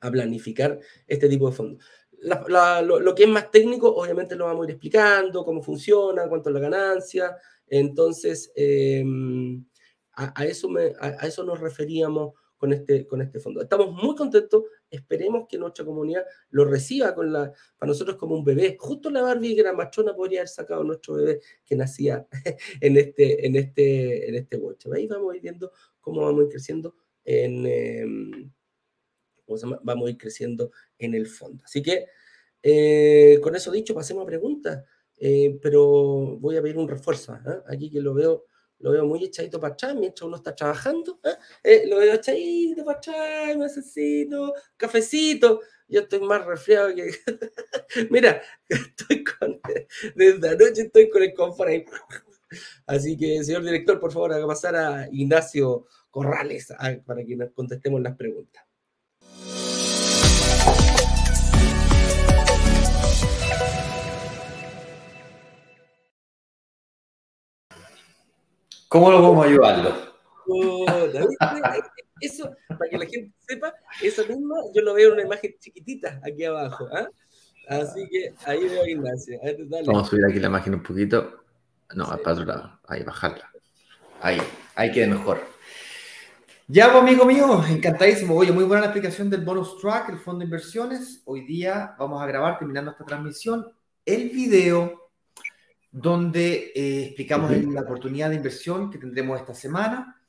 a planificar este tipo de fondos. lo, que es más técnico, obviamente lo vamos a ir explicando, cómo funciona, cuánto es la ganancia. Entonces, em, a, eso a, eso nos referíamos con este, con este fondo. Estamos muy contentos, esperemos que nuestra comunidad lo reciba con la, para nosotros como un bebé. Justo la Barbie que era machona podría haber sacado nuestro bebé que nacía en este, en este, en este. Ahí vamos a ir viendo cómo vamos a ir creciendo en, em, vamos a ir creciendo en el fondo. Así que, eh, con eso dicho, pasemos a preguntas, eh, pero voy a pedir un refuerzo. ¿eh? Aquí que lo veo lo veo muy echadito para atrás mientras uno está trabajando. ¿eh? Eh, lo veo echadito para atrás, necesito cafecito. Yo estoy más resfriado que. Mira, estoy con. Desde anoche estoy con el confort. Así que, señor director, por favor, haga pasar a Ignacio Corrales ah, para que nos contestemos las preguntas.
¿Cómo lo podemos ayudarlo?
eso, para que la gente sepa, eso mismo yo lo veo en una imagen chiquitita aquí abajo. ¿ah? Así que ahí veo a Ignacio.
Vamos a subir aquí la imagen un poquito. No, para otro lado. Ahí, bajarla. Ahí, ahí queda mejor. Ya, pues, amigo mío, encantadísimo. Oye, muy buena la explicación del bonus track, el fondo de inversiones. Hoy día vamos a grabar, terminando esta transmisión, el video donde eh, explicamos la oportunidad de inversión que tendremos esta semana.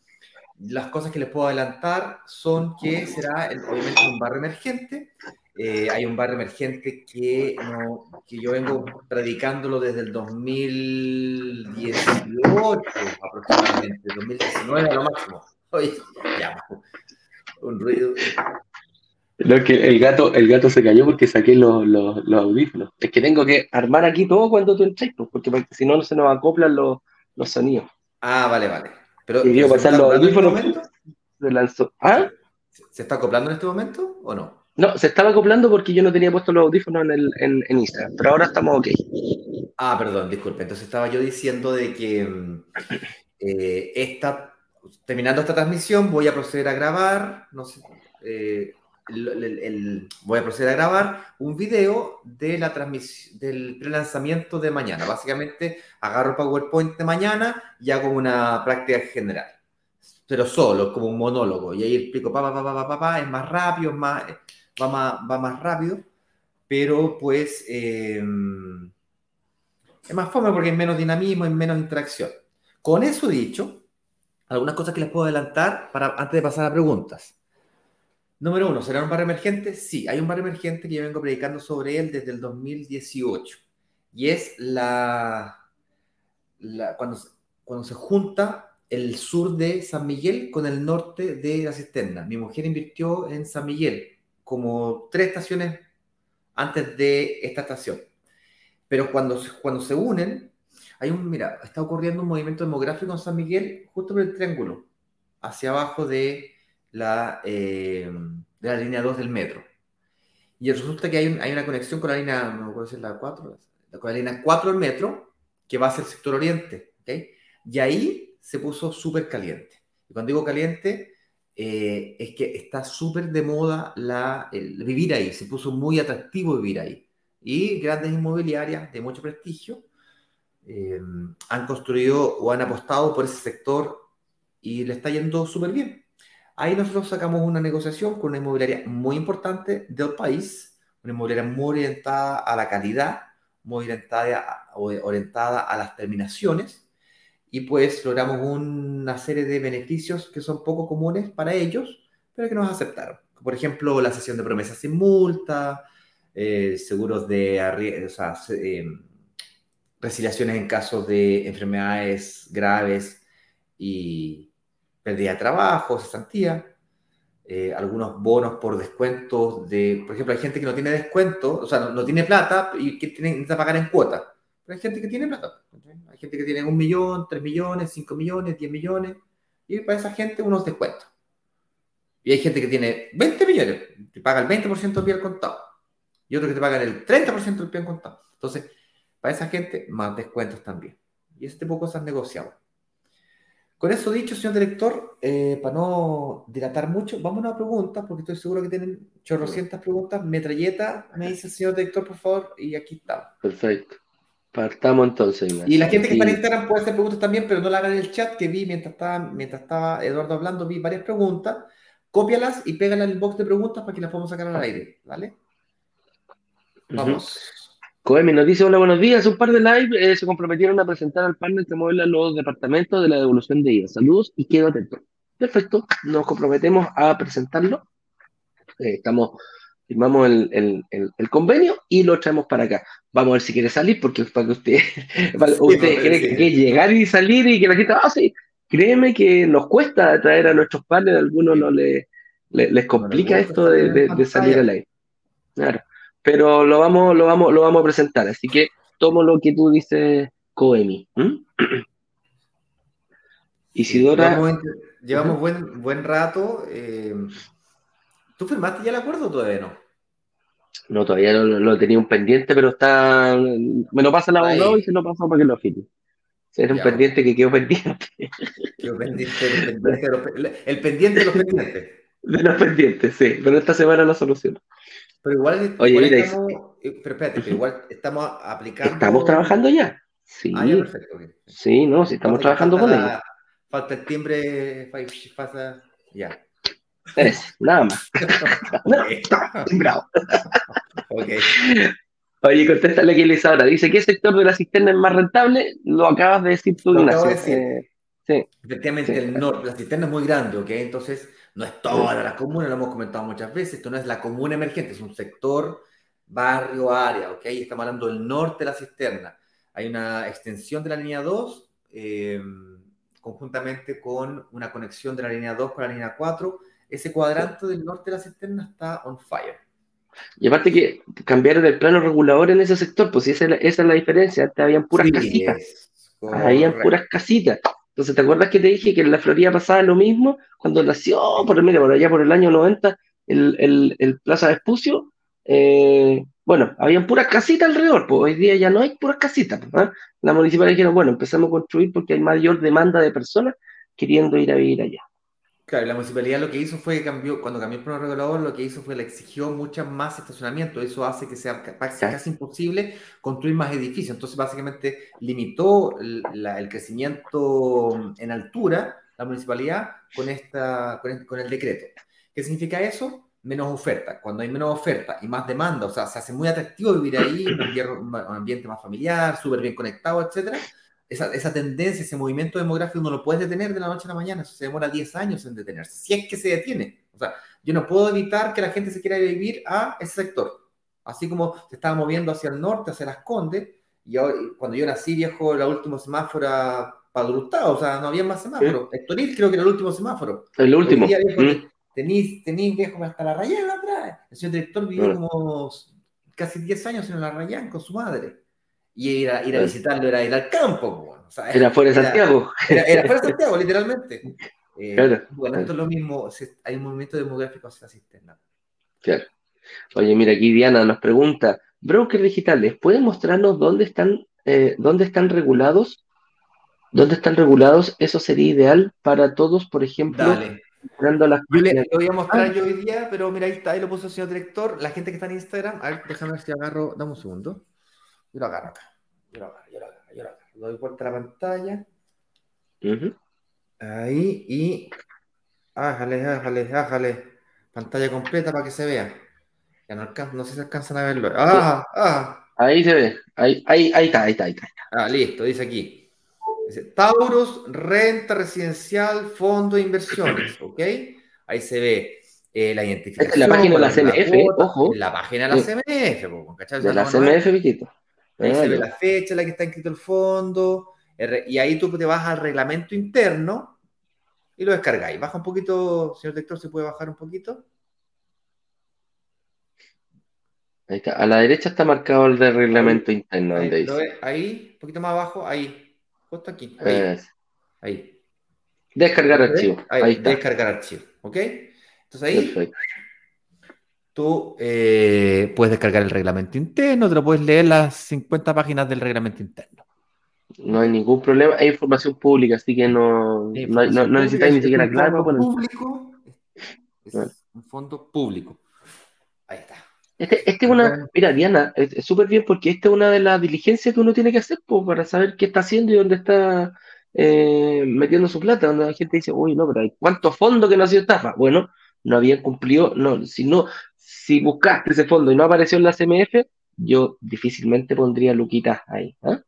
Las cosas que les puedo adelantar son que será obviamente un barrio emergente. eh, hay un barrio emergente que, que yo vengo predicándolo desde el 2018 aproximadamente, 2019 a lo máximo. Oye, ya, un ruido.
No, que el gato, el gato se cayó porque saqué los, los, los audífonos. Es que tengo que armar aquí todo cuando tú entres, pues, porque si no, no se nos acoplan los, los sonidos.
Ah, vale, vale. Pero,
y quiero pasar los audífonos.
Este
se lanzó. ¿Ah?
¿Se está acoplando en este momento o no?
No, se estaba acoplando porque yo no tenía puesto los audífonos en, el, en, en Instagram, pero ahora estamos ok.
Ah, perdón, disculpe. Entonces estaba yo diciendo de que mm, eh, esta, terminando esta transmisión voy a proceder a grabar, no sé, eh, voy a proceder a grabar un video de la transmisión del pre-lanzamiento de mañana. Básicamente agarro PowerPoint de mañana y hago una práctica general, pero solo, como un monólogo. Y ahí explico, pa, pa, pa, pa, pa, es más rápido, más, va, más, va más rápido, pero pues eh, es más fome porque hay menos dinamismo, hay menos interacción. Con eso dicho, algunas cosas que les puedo adelantar para, antes de pasar a preguntas. Número uno, ¿será un barrio emergente? Sí, hay un barrio emergente que yo vengo predicando sobre él desde el 2018. Y es la, cuando, cuando se junta el sur de San Miguel con el norte de la cisterna. Mi mujer invirtió en San Miguel como tres estaciones antes de esta estación. Pero cuando, cuando se unen, hay un, mira, está ocurriendo un movimiento demográfico en San Miguel justo por el triángulo, hacia abajo de la, eh, de la línea 2 del metro. Y resulta que hay, hay una conexión con la línea, no puedo decir la 4, con la línea 4 del metro, que va hacia el sector oriente. ¿okay? Y ahí se puso súper caliente. Y cuando digo caliente, eh, es que está súper de moda la, vivir ahí, se puso muy atractivo vivir ahí. Y grandes inmobiliarias de mucho prestigio eh, han construido o han apostado por ese sector y le está yendo súper bien. Ahí nosotros sacamos una negociación con una inmobiliaria muy importante del país, una inmobiliaria muy orientada a la calidad, muy orientada, orientada a las terminaciones, y pues logramos una serie de beneficios que son poco comunes para ellos, pero que nos aceptaron. Por ejemplo, la sesión de promesas sin multa, eh, seguros de o sea, eh, resiliaciones en casos de enfermedades graves y pérdida de trabajo, cesantía, eh, algunos bonos por descuentos de, por ejemplo, hay gente que no tiene descuento, o sea, no, tiene plata y que tiene, necesita pagar en cuota, pero hay gente que tiene plata, hay gente que tiene un millón, tres millones, cinco millones, diez millones, y para esa gente unos descuentos. Y hay gente que tiene 20 millones, te paga el 20% del pie contado, y otro que te paga el 30% del pie contado. Entonces, para esa gente, más descuentos también. Y este tipo de cosas negociamos. Con eso dicho, señor director, eh, para no dilatar mucho, vamos a una pregunta, porque estoy seguro que tienen chorrocientas preguntas. Metralleta, me dice el señor director, por favor, y aquí está.
Perfecto. Partamos entonces.
Y la gente que está en Instagram puede hacer preguntas también, pero no la hagan en el chat, que vi mientras estaba, mientras estaba Eduardo hablando, vi varias preguntas. Cópialas y pégalas en el box de preguntas para que las podamos sacar al aire, ¿vale? Vamos.
Coemi nos dice, hola, buenos días. Un par de live eh, se comprometieron a presentar al panel que modela los departamentos de la devolución de IVA. Saludos y quedo atento. Perfecto, nos comprometemos a presentarlo. Eh, estamos, firmamos el, convenio y lo traemos para acá. Vamos a ver si quiere salir, porque para que usted, usted quiere que, llegar y salir y que la gente, ah, sí, créeme que nos cuesta traer a nuestros paneles, a algunos no les complica esto de, de salir al aire. Claro pero lo vamos, lo vamos, lo vamos a presentar. Así que tomo lo que tú dices, Coemi.
Isidora. Llevamos, buen, buen rato. Eh, ¿Tú firmaste ya el acuerdo o todavía no?
No, todavía lo, tenía un pendiente, pero está. Me lo pasa el abogado y se lo pasó para que lo firme. Es un pendiente que quedó pendiente.
Quedó pendiente, el, pendiente el pendiente de los pendientes.
De los pendientes, sí, pero esta semana lo soluciono.
Pero igual, Oye, estamos, eh, pero espérate, igual estamos aplicando.
Estamos trabajando ya. Sí. Ah, perfecto. Sí, no, sí, estamos trabajando con ella.
Falta el timbre, pasa, ya.
Nada más. Bravo.
ok.
Oye, contéstale aquí Elisa ahora. Dice, ¿qué sector de la cisterna es más rentable? Lo acabas de decir tú,
Lo Ignacio. Decir. Eh, Sí. Efectivamente, el norte, la cisterna es muy grande, ¿ok? Entonces, no es toda la comuna, lo hemos comentado muchas veces, esto no es la comuna emergente, es un sector, barrio, área, ¿ok? Estamos hablando del norte de la cisterna. Hay una extensión de la línea 2, eh, conjuntamente con una conexión de la línea 2 con la línea 4. Ese cuadrante del norte de la cisterna está on fire.
Y aparte que cambiaron el plano regulador en ese sector, pues esa es la, diferencia. Antes habían puras casitas. Habían puras casitas. Entonces, ¿te acuerdas que te dije que en la Florida pasaba lo mismo? Cuando nació, por, por allá por el año 90, el, el, Plaza de Espucio, eh, bueno, habían puras casitas alrededor, pues hoy día ya no hay puras casitas. ¿ah? La municipalidad dijeron, bueno, empezamos a construir porque hay mayor demanda de personas queriendo ir a vivir allá.
Claro, la municipalidad lo que hizo fue que cambió, cuando cambió el plano regulador, lo que hizo fue le exigió mucha más estacionamiento. Eso hace que sea casi imposible construir más edificios. Entonces, básicamente, limitó el, crecimiento en altura la municipalidad con, esta, con, el, decreto. ¿Qué significa eso? Menos oferta. Cuando hay menos oferta y más demanda, o sea, se hace muy atractivo vivir ahí, un ambiente más familiar, súper bien conectado, etcétera esa, esa, tendencia, ese movimiento demográfico no lo puedes detener de la noche a la mañana, eso se demora 10 años en detenerse, si es que se detiene. O sea, yo no puedo evitar que la gente se quiera vivir a ese sector. Así como se estaba moviendo hacia el norte, hacia las Condes, y cuando yo nací, viejo, la última semáforo padrutado, o sea, no había más semáforos. Estoril creo que era el último semáforo.
El último.
Tenís, tenís, viejo, hasta la Rayán atrás. El señor director vivió como casi 10 años en la Rayán con su madre y ir a, ir a visitarlo era ir al campo.
era fuera de Santiago.
Era, fuera de Santiago, literalmente. Eh, bueno, esto es lo mismo, hay un movimiento demográfico hacia la cisterna.
Claro. Oye, mira, aquí Diana nos pregunta, brokers digitales, ¿pueden mostrarnos dónde están, eh, dónde están regulados? ¿Dónde están regulados? Eso sería ideal para todos, por ejemplo.
Dale. Las yo le, voy a mostrar yo hoy día, pero mira, ahí está, ahí lo puso el señor director. La gente que está en Instagram, a ver, déjame ver si agarro, dame un segundo. Yo lo agarro acá. Yo lo agarro, yo lo agarro, yo lo agarro. Doy vuelta a la pantalla. Ahí y. Ájale, ájale, ájale. Pantalla completa para que se vea. Ya no, alcanza, no sé si alcanzan a verlo. ¡Ah! ¡Ah!
Ahí se ve. Ahí, ahí, ahí está, ahí está, ahí está.
Ah, listo, dice aquí. Dice Taurus, renta residencial, fondo de inversiones. ¿Ok? Ahí se ve eh, la identificación.
Esta es la página de la CMF, ojo.
La página de la CMF,
¿cachai? De la CMF, Viquito.
Ahí se ve la fecha en la que está inscrito el fondo, y ahí tú te vas al reglamento interno y lo descargáis. Baja un poquito, señor director, ¿se puede bajar un poquito?
Ahí está. A la derecha está marcado el de reglamento interno.
Ahí, ahí, un poquito más abajo, ahí. Justo aquí. Ahí.
Descargar archivo.
Ahí, está. Descargar archivo. ¿Ok? Entonces ahí tú eh, puedes descargar el reglamento interno, te lo puedes leer las 50 páginas del reglamento interno.
No hay ningún problema, hay información pública, así que no, no, necesitáis ni siquiera claro.
Público, es un fondo público. Ahí está.
Este, este es una, mira, Diana, es súper bien porque esta es una de las diligencias que uno tiene que hacer para saber qué está haciendo y dónde está eh, metiendo su plata. Donde la gente dice, uy, no, pero hay cuántos fondos que no ha sido estafa. Bueno, no habían cumplido, no, si no, si buscaste ese fondo y no apareció en la CMF, yo difícilmente pondría Luquitas ahí. ¿ah?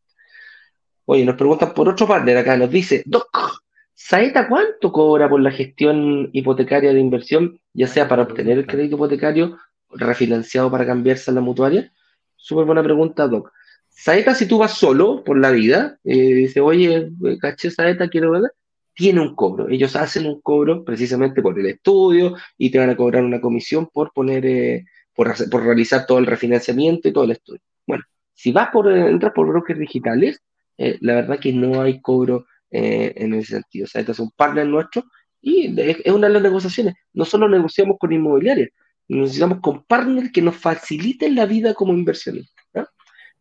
Oye, nos preguntan por otro partner acá, nos dice, Doc, ¿Saeta cuánto cobra por la gestión hipotecaria de inversión, ya sea para obtener el crédito hipotecario, refinanciado para cambiarse a la mutuaria? Súper buena pregunta, Doc. Saeta, si tú vas solo por la vida, eh, dice, oye, caché Saeta, quiero ver, tiene un cobro. Ellos hacen un cobro precisamente por el estudio y te van a cobrar una comisión por poner, eh, por, realizar todo el refinanciamiento y todo el estudio. Bueno, si vas por, eh, entras por brokers digitales, eh, la verdad que no hay cobro en ese sentido. O sea, este es un partner nuestro y es una de las negociaciones. No solo negociamos con inmobiliarias, necesitamos con partners que nos faciliten la vida como inversionistas.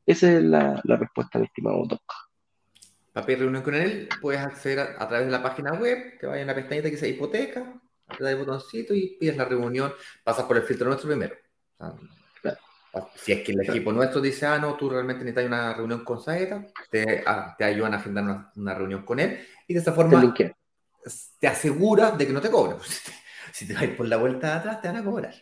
Esa es la, la respuesta, mi estimado Doc
pedir reunión con él, puedes acceder a, través de la página web, te vayas a la pestañita que dice hipoteca, le das el botoncito y pides la reunión, pasas por el filtro nuestro primero. Si es que el equipo nuestro dice, ah, no, tú realmente necesitas una reunión con Saeta, te, ah, te ayudan a agendar una, reunión con él y de esa forma te, aseguras de que no te cobren. Si te vas por la vuelta de atrás, te van a cobrar.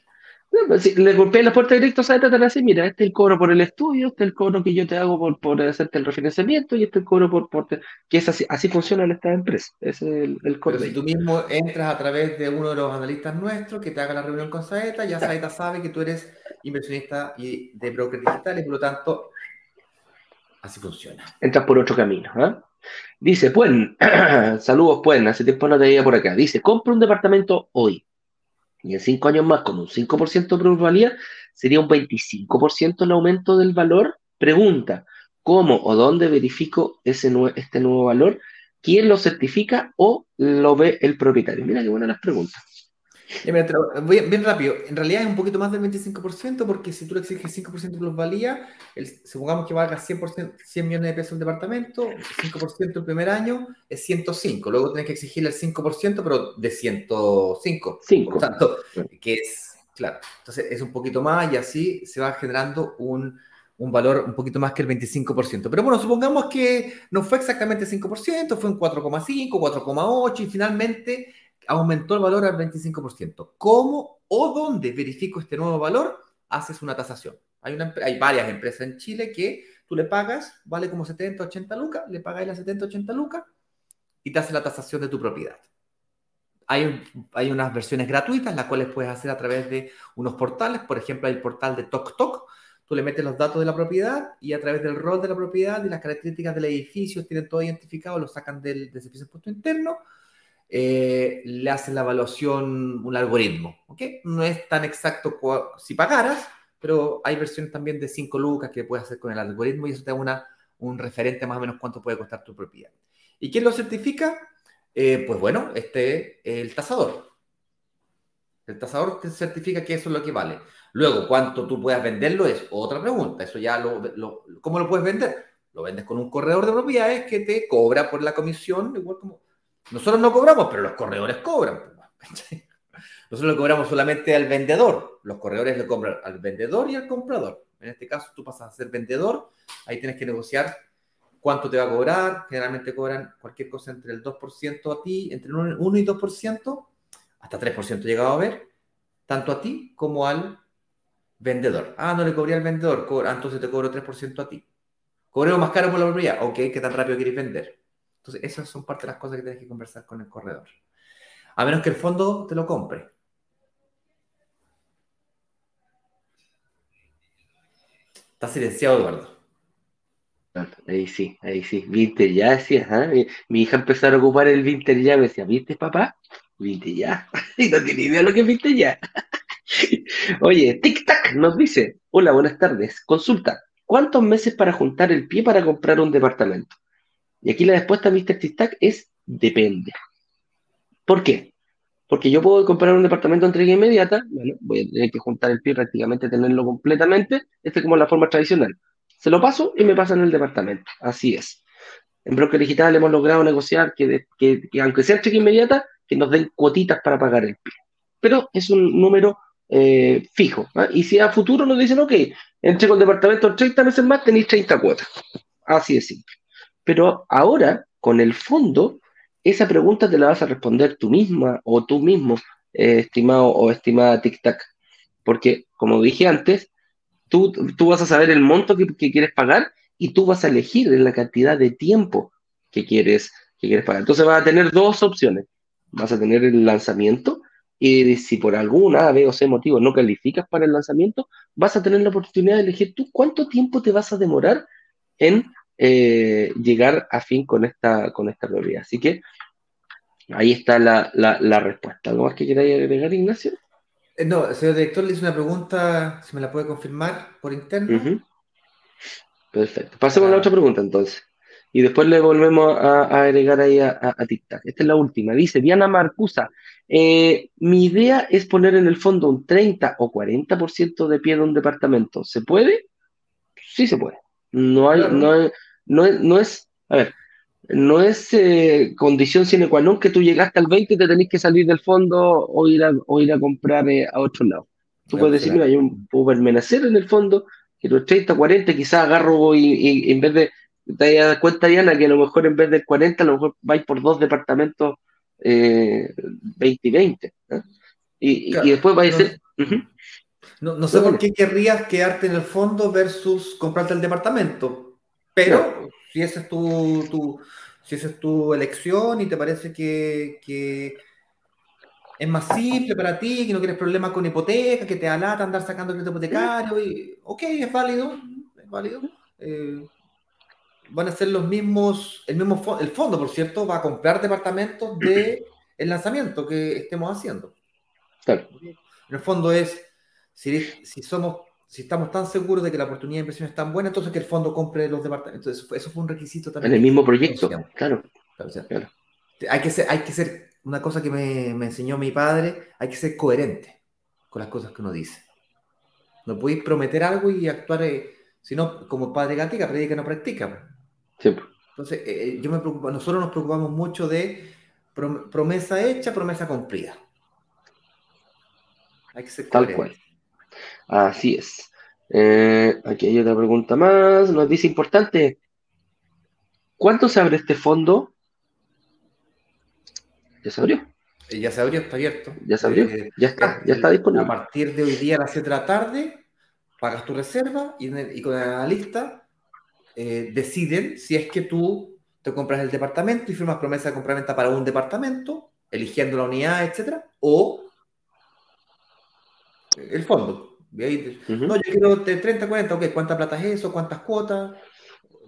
Pues, si le golpeé la puerta directa a Saeta, te van a decir, mira, este es el cobro por el estudio, este es el cobro que yo te hago por, por hacerte el refinanciamiento y este es el cobro por... por que es así, así funcionan estas empresas. Ese es el, el cobro.
Pero si tú mismo entras a través de uno de los analistas nuestros que te haga la reunión con Saeta, ya Saeta sabe que tú eres inversionista y de broker digital y por lo tanto así funciona.
Entras por otro camino. ¿ah? Dice, Puen, saludos Puen, hace tiempo no te veía por acá. Dice, compra un departamento hoy y en cinco años más con un 5% de plusvalía, sería un 25% el aumento del valor. Pregunta, ¿cómo o dónde verifico ese este nuevo valor? ¿Quién lo certifica o lo ve el propietario? Mira qué buenas las preguntas.
Voy bien rápido. En realidad es un poquito más del 25% porque si tú le exiges 5% de plusvalía, el, supongamos que valga 100%, 100 millones de pesos el departamento, 5% el primer año es 105. Luego tienes que exigirle el 5%, pero de 105. 5. Por tanto, que es, claro, entonces es un poquito más y así se va generando un, un valor un poquito más que el 25%. Pero bueno, supongamos que no fue exactamente 5%, fue un 4,5, 4,8 y finalmente aumentó el valor al 25%. ¿Cómo o dónde verifico este nuevo valor? Haces una tasación. Hay, una, hay varias empresas en Chile que tú le pagas, vale como 70, 80 lucas, le pagáis las 70, 80 lucas y te hace la tasación de tu propiedad. Hay, hay unas versiones gratuitas, las cuales puedes hacer a través de unos portales. Por ejemplo, hay el portal de TokTok. Tú le metes los datos de la propiedad y a través del rol de la propiedad y las características del edificio, tienen todo identificado, lo sacan del, del servicio de impuesto interno eh, le hacen la evaluación un algoritmo. ¿ok? No es tan exacto si pagaras, pero hay versiones también de 5 lucas que puedes hacer con el algoritmo y eso te da una, un referente más o menos cuánto puede costar tu propiedad. ¿Y quién lo certifica? Eh, pues bueno, este, el tasador. El tasador te certifica que eso es lo que vale. Luego, cuánto tú puedas venderlo es otra pregunta. Eso ya lo, lo, ¿Cómo lo puedes vender? Lo vendes con un corredor de propiedades que te cobra por la comisión, igual como nosotros no cobramos, pero los corredores cobran. Nosotros le cobramos solamente al vendedor. Los corredores le cobran al vendedor y al comprador. En este caso, tú pasas a ser vendedor, ahí tienes que negociar cuánto te va a cobrar. Generalmente cobran cualquier cosa entre el 2% a ti, entre 1 y 2%, hasta 3% llegado a ver, tanto a ti como al vendedor. Ah, no le cobré al vendedor, ah, entonces te cobro 3% a ti. Cobreo más caro por la propiedad. Ok, ¿qué tan rápido quieres vender? Entonces, esas son parte de las cosas que tienes que conversar con el corredor. A menos que el fondo te lo compre. Está silenciado, Eduardo.
Ahí sí, ahí sí. Vinter ya decía, ¿ah? mi, hija empezó a ocupar el Vinter ya, me decía, ¿viste papá? Vinter ya. y no tiene idea lo que es Vinter ya. Oye, Tic Tac nos dice, hola, buenas tardes. Consulta, ¿cuántos meses para juntar el pie para comprar un departamento? Y aquí la respuesta, Mr. Tistac, es depende. ¿Por qué? Porque yo puedo comprar un departamento de entrega inmediata, bueno, voy a tener que juntar el pie prácticamente, tenerlo completamente, este es como la forma tradicional. Se lo paso y me pasan el departamento, así es. En Broker Digital hemos logrado negociar que, aunque sea entrega inmediata, que nos den cuotitas para pagar el pie. Pero es un número eh, fijo. ¿ah? Y si a futuro nos dicen, ok, entrego el departamento en 30 meses más, tenéis 30 cuotas. Así de simple. Pero ahora, con el fondo, esa pregunta te la vas a responder tú misma o tú mismo, eh, estimado o estimada Tic-Tac. Porque, como dije antes, tú, tú vas a saber el monto que, quieres pagar y tú vas a elegir la cantidad de tiempo que quieres, que quieres pagar. Entonces vas a tener dos opciones. Vas a tener el lanzamiento y si por alguna B o C motivo no calificas para el lanzamiento, vas a tener la oportunidad de elegir tú cuánto tiempo te vas a demorar en eh, llegar a fin con esta, con esta prioridad. Así que ahí está la, la, respuesta. ¿Algo más que queráis agregar, Ignacio?
Eh, no, señor director, le hice una pregunta, si me la puede confirmar por interno.
Perfecto. Pasemos a la ah. otra pregunta entonces. Y después le volvemos a, agregar ahí a, a, Esta es la última. Dice Diana Marcusa, eh, mi idea es poner en el fondo un 30 o 40% de pie de un departamento. ¿Se puede? Sí se puede. No hay, no hay, no es, no es, a ver, no es eh, condición sine qua non que tú llegaste al 20 y te tenés que salir del fondo o ir a, o ir a comprar eh, a otro lado. Tú puedes decir, mira, yo puedo permanecer en el fondo, que los 30, 40, quizás agarro y, en vez de, te das cuenta, Diana, que a lo mejor en vez del 40, a lo mejor vais por dos departamentos eh, 20 y 20. ¿eh? Y, y, después vais a ser...
No, no sé por qué querrías quedarte en el fondo versus comprarte el departamento, pero si esa es tu, tu, si esa es tu elección y te parece que, que es más simple para ti, que no quieres problemas con hipoteca, que te da lata andar sacando crédito hipotecario, y, ok, es válido, es válido. Eh, van a ser los mismos, el mismo el fondo, por cierto, va a comprar departamentos de el lanzamiento que estemos haciendo.
Claro.
En el fondo es, si, si somos, si estamos tan seguros de que la oportunidad de inversión es tan buena, entonces que el fondo compre los departamentos. Eso, eso fue un requisito también.
En el mismo proyecto, claro.
claro. Hay que ser, hay que ser una cosa que me, enseñó mi padre, hay que ser coherente con las cosas que uno dice. No podéis prometer algo y actuar, eh, sino como padre gatica, predica no practica. Entonces, eh, eh, yo me preocupo, nosotros nos preocupamos mucho de promesa hecha, promesa cumplida.
Hay que ser coherente. Tal cual. Así es. aquí hay otra pregunta más. Nos dice importante. ¿Cuánto se abre este fondo? ¿Ya se abrió?
Eh, ya se abrió, está abierto.
Ya se abrió, eh, ya está, ya está disponible.
A partir de hoy día a las 7 de la tarde, pagas tu reserva y, con la lista eh, deciden si es que tú te compras el departamento y firmas promesa de compraventa para un departamento, eligiendo la unidad, etcétera, o el fondo. No, yo quiero de 30, 40, ok, ¿cuánta plata es eso? ¿Cuántas cuotas?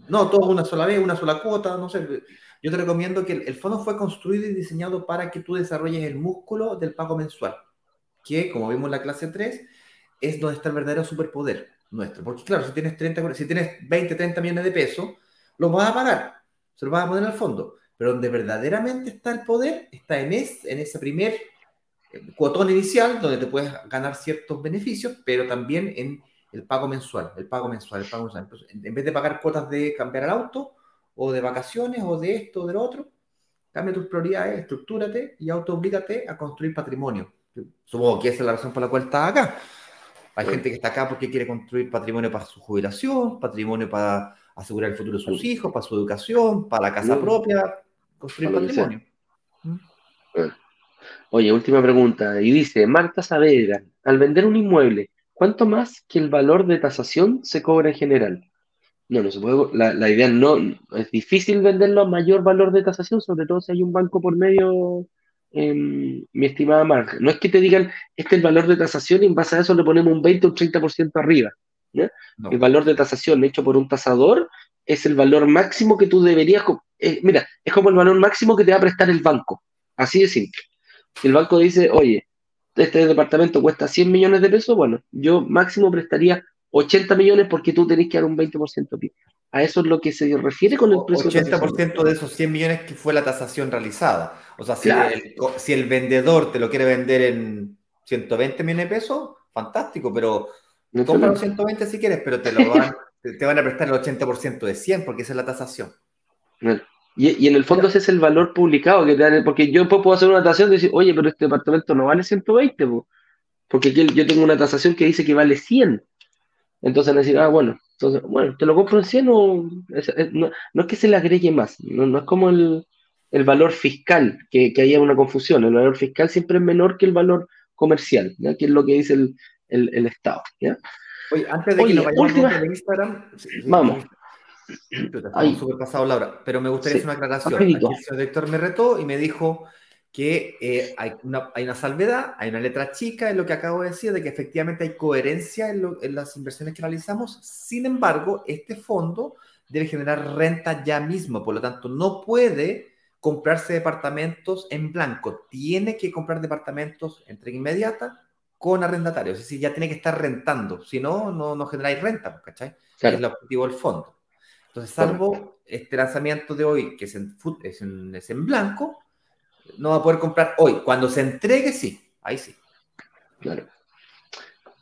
No, todo una sola vez, una sola cuota, no sé. Yo te recomiendo que el, fondo fue construido y diseñado para que tú desarrolles el músculo del pago mensual, que como vimos en la clase 3, es donde está el verdadero superpoder nuestro. Porque claro, si tienes, 30, si tienes 20, 30 millones de pesos, los vas a pagar, se los vas a poner al fondo. Pero donde verdaderamente está el poder, está en, en ese primer cuotón inicial, donde te puedes ganar ciertos beneficios, pero también en el pago mensual, el pago mensual, el pago mensual. en vez de pagar cuotas de cambiar el auto, o de vacaciones, o de esto, o del otro. Cambia tus prioridades, estructúrate y autooblígate a construir patrimonio. Supongo que esa es la razón por la cual estás acá. Hay gente que está acá porque quiere construir patrimonio para su jubilación, patrimonio para asegurar el futuro de sus hijos, para su educación, para la casa propia, construir patrimonio.
¿Mm? Oye, última pregunta. Y dice, Marta Saavedra, al vender un inmueble, ¿cuánto más que el valor de tasación se cobra en general? No, no se puede. La, la, idea no. Es difícil venderlo a mayor valor de tasación, sobre todo si hay un banco por medio, em, mi estimada Marta. No es que te digan, este es el valor de tasación y en base a eso le ponemos un 20 o un 30% arriba. El valor de tasación hecho por un tasador es el valor máximo que tú deberías. Eh, mira, es como el valor máximo que te va a prestar el banco. Así de simple. El banco dice, oye, este departamento cuesta 100 millones de pesos, bueno, yo máximo prestaría 80 millones porque tú tenés que dar un 20% pie. A eso es lo que se refiere con el precio.
80% de, esos 100 millones que fue la tasación realizada. O sea, si, el, vendedor te lo quiere vender en 120 millones de pesos, fantástico, pero no compra los 120 si quieres, pero te, lo van, te van a prestar el 80% de 100 porque esa es la tasación.
Y, en el fondo ese es el valor publicado que te dan, porque yo puedo hacer una tasación y decir, oye, pero este departamento no vale 120, porque aquí yo tengo una tasación que dice que vale 100. Entonces decir, ah, bueno, entonces, bueno, te lo compro en 100 o no, es que se le agregue más, no, es como el, valor fiscal, que, que, haya una confusión, el valor fiscal siempre es menor que el valor comercial, ¿ya? que es lo que dice el, Estado. ¿ya?
Oye, antes de que nos vayamos a Instagram,
vamos.
Estamos súper pasado Laura, pero me gustaría hacer una aclaración. el director me retó y me dijo que eh, hay, una, hay, una, salvedad, hay una letra chica en lo que acabo de decir, de que efectivamente hay coherencia en, en, las inversiones que realizamos. Sin embargo, este fondo debe generar renta ya mismo, por lo tanto, no puede comprarse departamentos en blanco, tiene que comprar departamentos entrega inmediata con arrendatarios, es decir, ya tiene que estar rentando, si no, no, no generáis renta, ¿cachai? Es el objetivo del fondo. Entonces, salvo este lanzamiento de hoy, que es en, es en, es en blanco, no va a poder comprar hoy. Cuando se entregue, sí. Ahí sí.
Claro.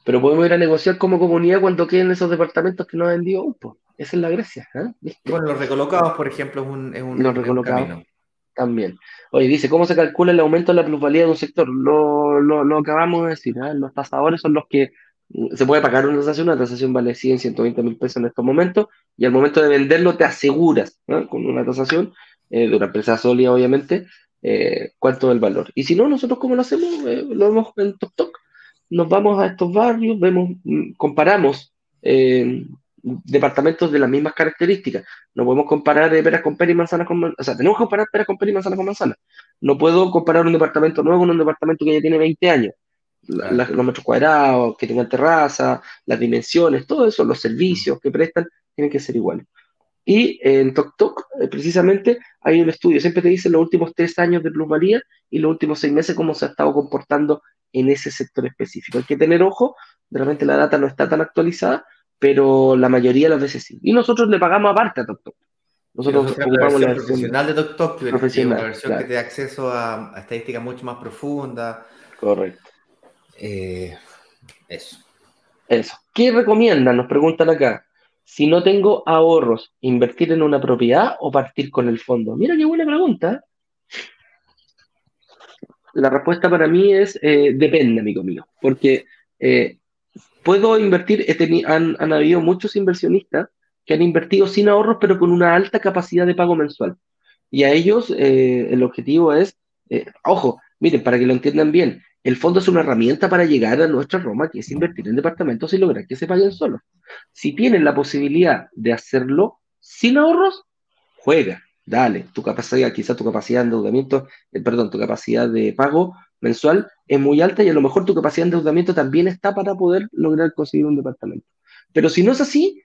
Pero podemos ir a negociar como comunidad cuando queden esos departamentos que no han vendido aún. Esa es la gracia. ¿eh?
Bueno, los recolocados, por ejemplo, es un, es un,
los recolocados, También. Oye, dice, ¿cómo se calcula el aumento de la plusvalía de un sector? Lo, lo, acabamos de decir. ¿eh? Los tasadores son los que se puede pagar una tasación, una tasación vale 100, 120 mil pesos en estos momentos, y al momento de venderlo te aseguras ¿eh? con una tasación de una empresa sólida, obviamente, eh, cuánto es el valor. Y si no, nosotros como lo hacemos, eh, lo vemos en TokTok. nos vamos a estos barrios, vemos, mm, comparamos eh, departamentos de las mismas características. No podemos comparar eh, peras con peras y manzanas con manzanas. O sea, tenemos que comparar peras con peras y manzanas con manzanas. No puedo comparar un departamento nuevo con un departamento que ya tiene 20 años. La- la- los metros cuadrados, que tengan terraza, las dimensiones, todo eso, los servicios que prestan, tienen que ser iguales. Y en TokTok, eh, precisamente, hay un estudio, siempre te dicen los últimos tres años de plusvalía y los últimos seis meses cómo se ha estado comportando en ese sector específico. Hay que tener ojo, de repente la data no está tan actualizada, pero la mayoría de las veces sí. Y nosotros le pagamos aparte a TokTok. Nosotros
Nosotros la
ocupamos la
versión
versión
profesional de TokTok, una versión
claro.
que te da acceso a, a estadísticas mucho más profundas.
Correcto.
Eh, eso.
Eso. ¿Qué recomiendan? Nos preguntan acá. Si no tengo ahorros, ¿invertir en una propiedad o partir con el fondo? Mira qué buena pregunta. La respuesta para mí es eh, depende, amigo mío, porque eh, puedo invertir, han, habido muchos inversionistas que han invertido sin ahorros, pero con una alta capacidad de pago mensual. Y a ellos el objetivo es, ojo, miren, para que lo entiendan bien, el fondo es una herramienta para llegar a nuestra Roma, que es invertir en departamentos y lograr que se paguen solos. Si tienen la posibilidad de hacerlo sin ahorros, juega, dale. Tu capacidad, quizá tu capacidad de endeudamiento, eh, perdón, tu capacidad de pago mensual es muy alta y a lo mejor tu capacidad de endeudamiento también está para poder lograr conseguir un departamento. Pero si no es así,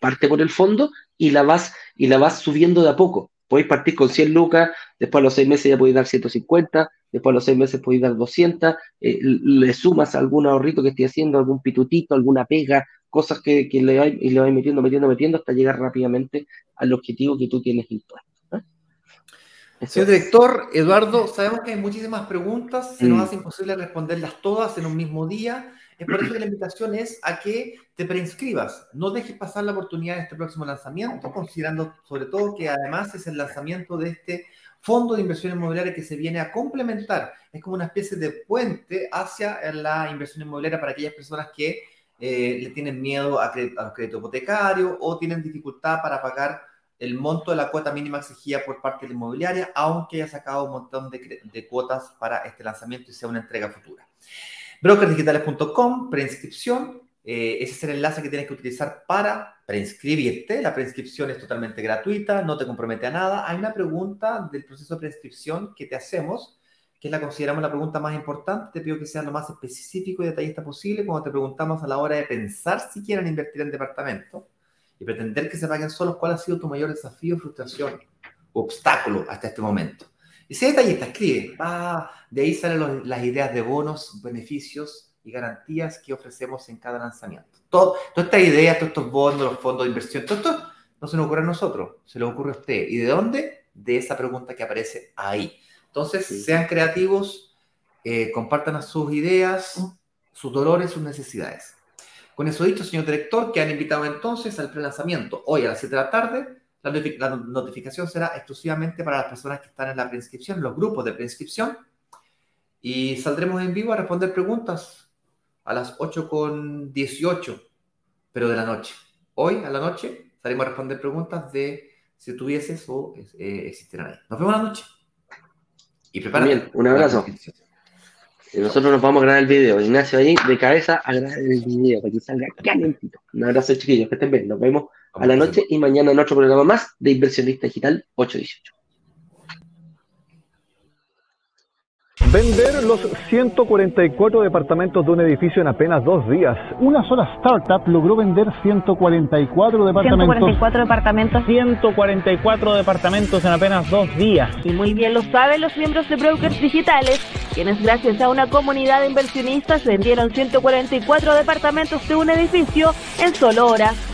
parte por el fondo y la vas, y la vas subiendo de a poco. Podéis partir con 100 lucas, después a los 6 meses ya podéis dar 150, después a los 6 meses podéis dar 200, eh, le sumas algún ahorrito que esté haciendo, algún pitutito, alguna pega, cosas que, que le vais, y le vais metiendo, metiendo, metiendo hasta llegar rápidamente al objetivo que tú tienes impuesto. ¿eh?
Señor director, Eduardo, sabemos que hay muchísimas preguntas, se nos
Mm.
hace imposible responderlas todas en un mismo día. Es por eso que la invitación es a que te preinscribas. No dejes pasar la oportunidad de este próximo lanzamiento, considerando sobre todo que además es el lanzamiento de este fondo de inversión inmobiliaria que se viene a complementar. Es como una especie de puente hacia la inversión inmobiliaria para aquellas personas que eh, le tienen miedo a, a los créditos hipotecarios o tienen dificultad para pagar el monto de la cuota mínima exigida por parte de la inmobiliaria, aunque haya sacado un montón de, de cuotas para este lanzamiento y sea una entrega futura. Brokersdigitales.com, preinscripción. eh, ese es el enlace que tienes que utilizar para preinscribirte. La preinscripción es totalmente gratuita, no te compromete a nada. Hay una pregunta del proceso de preinscripción que te hacemos, que la consideramos la pregunta más importante. Te pido que seas lo más específico y detallista posible cuando te preguntamos a la hora de pensar si quieren invertir en departamento y pretender que se paguen solos, ¿cuál ha sido tu mayor desafío, frustración o obstáculo hasta este momento? Y si detallista, escribe. Ah, de ahí salen los- las ideas de bonos, beneficios y garantías que ofrecemos en cada lanzamiento. Todo, toda esta idea, todos estos bonos, los fondos de inversión, todo esto no se nos ocurre a nosotros, se le ocurre a usted. ¿Y de dónde? De esa pregunta que aparece ahí. Entonces,
Sí.
sean creativos, eh, compartan sus ideas, sus dolores, sus necesidades. Con eso dicho, señor director, que han invitado entonces al prelanzamiento hoy a las 7 de la tarde. La, la notificación será exclusivamente para las personas que están en la preinscripción, los grupos de preinscripción. Y saldremos en vivo a responder preguntas a las 8 con 18, pero de la noche. Hoy, a la noche, salimos a responder preguntas de si tuvieses o eh, existirán ahí. Nos vemos la noche. Y prepárate.
Bien, un abrazo. Y nosotros nos vamos a grabar el video. Ignacio ahí de cabeza a grabar el video para que salga calentito. Un abrazo, chiquillos, que estén bien. Nos vemos a la noche y mañana en otro programa más de Inversionista Digital 818.
Vender los 144 departamentos de un edificio en apenas dos días. Una sola startup logró vender 144 departamentos.
144 departamentos
144 departamentos en apenas dos días.
y muy bien lo saben los miembros de Brokers Digitales, quienes gracias a una comunidad de inversionistas vendieron 144 departamentos de un edificio en solo horas.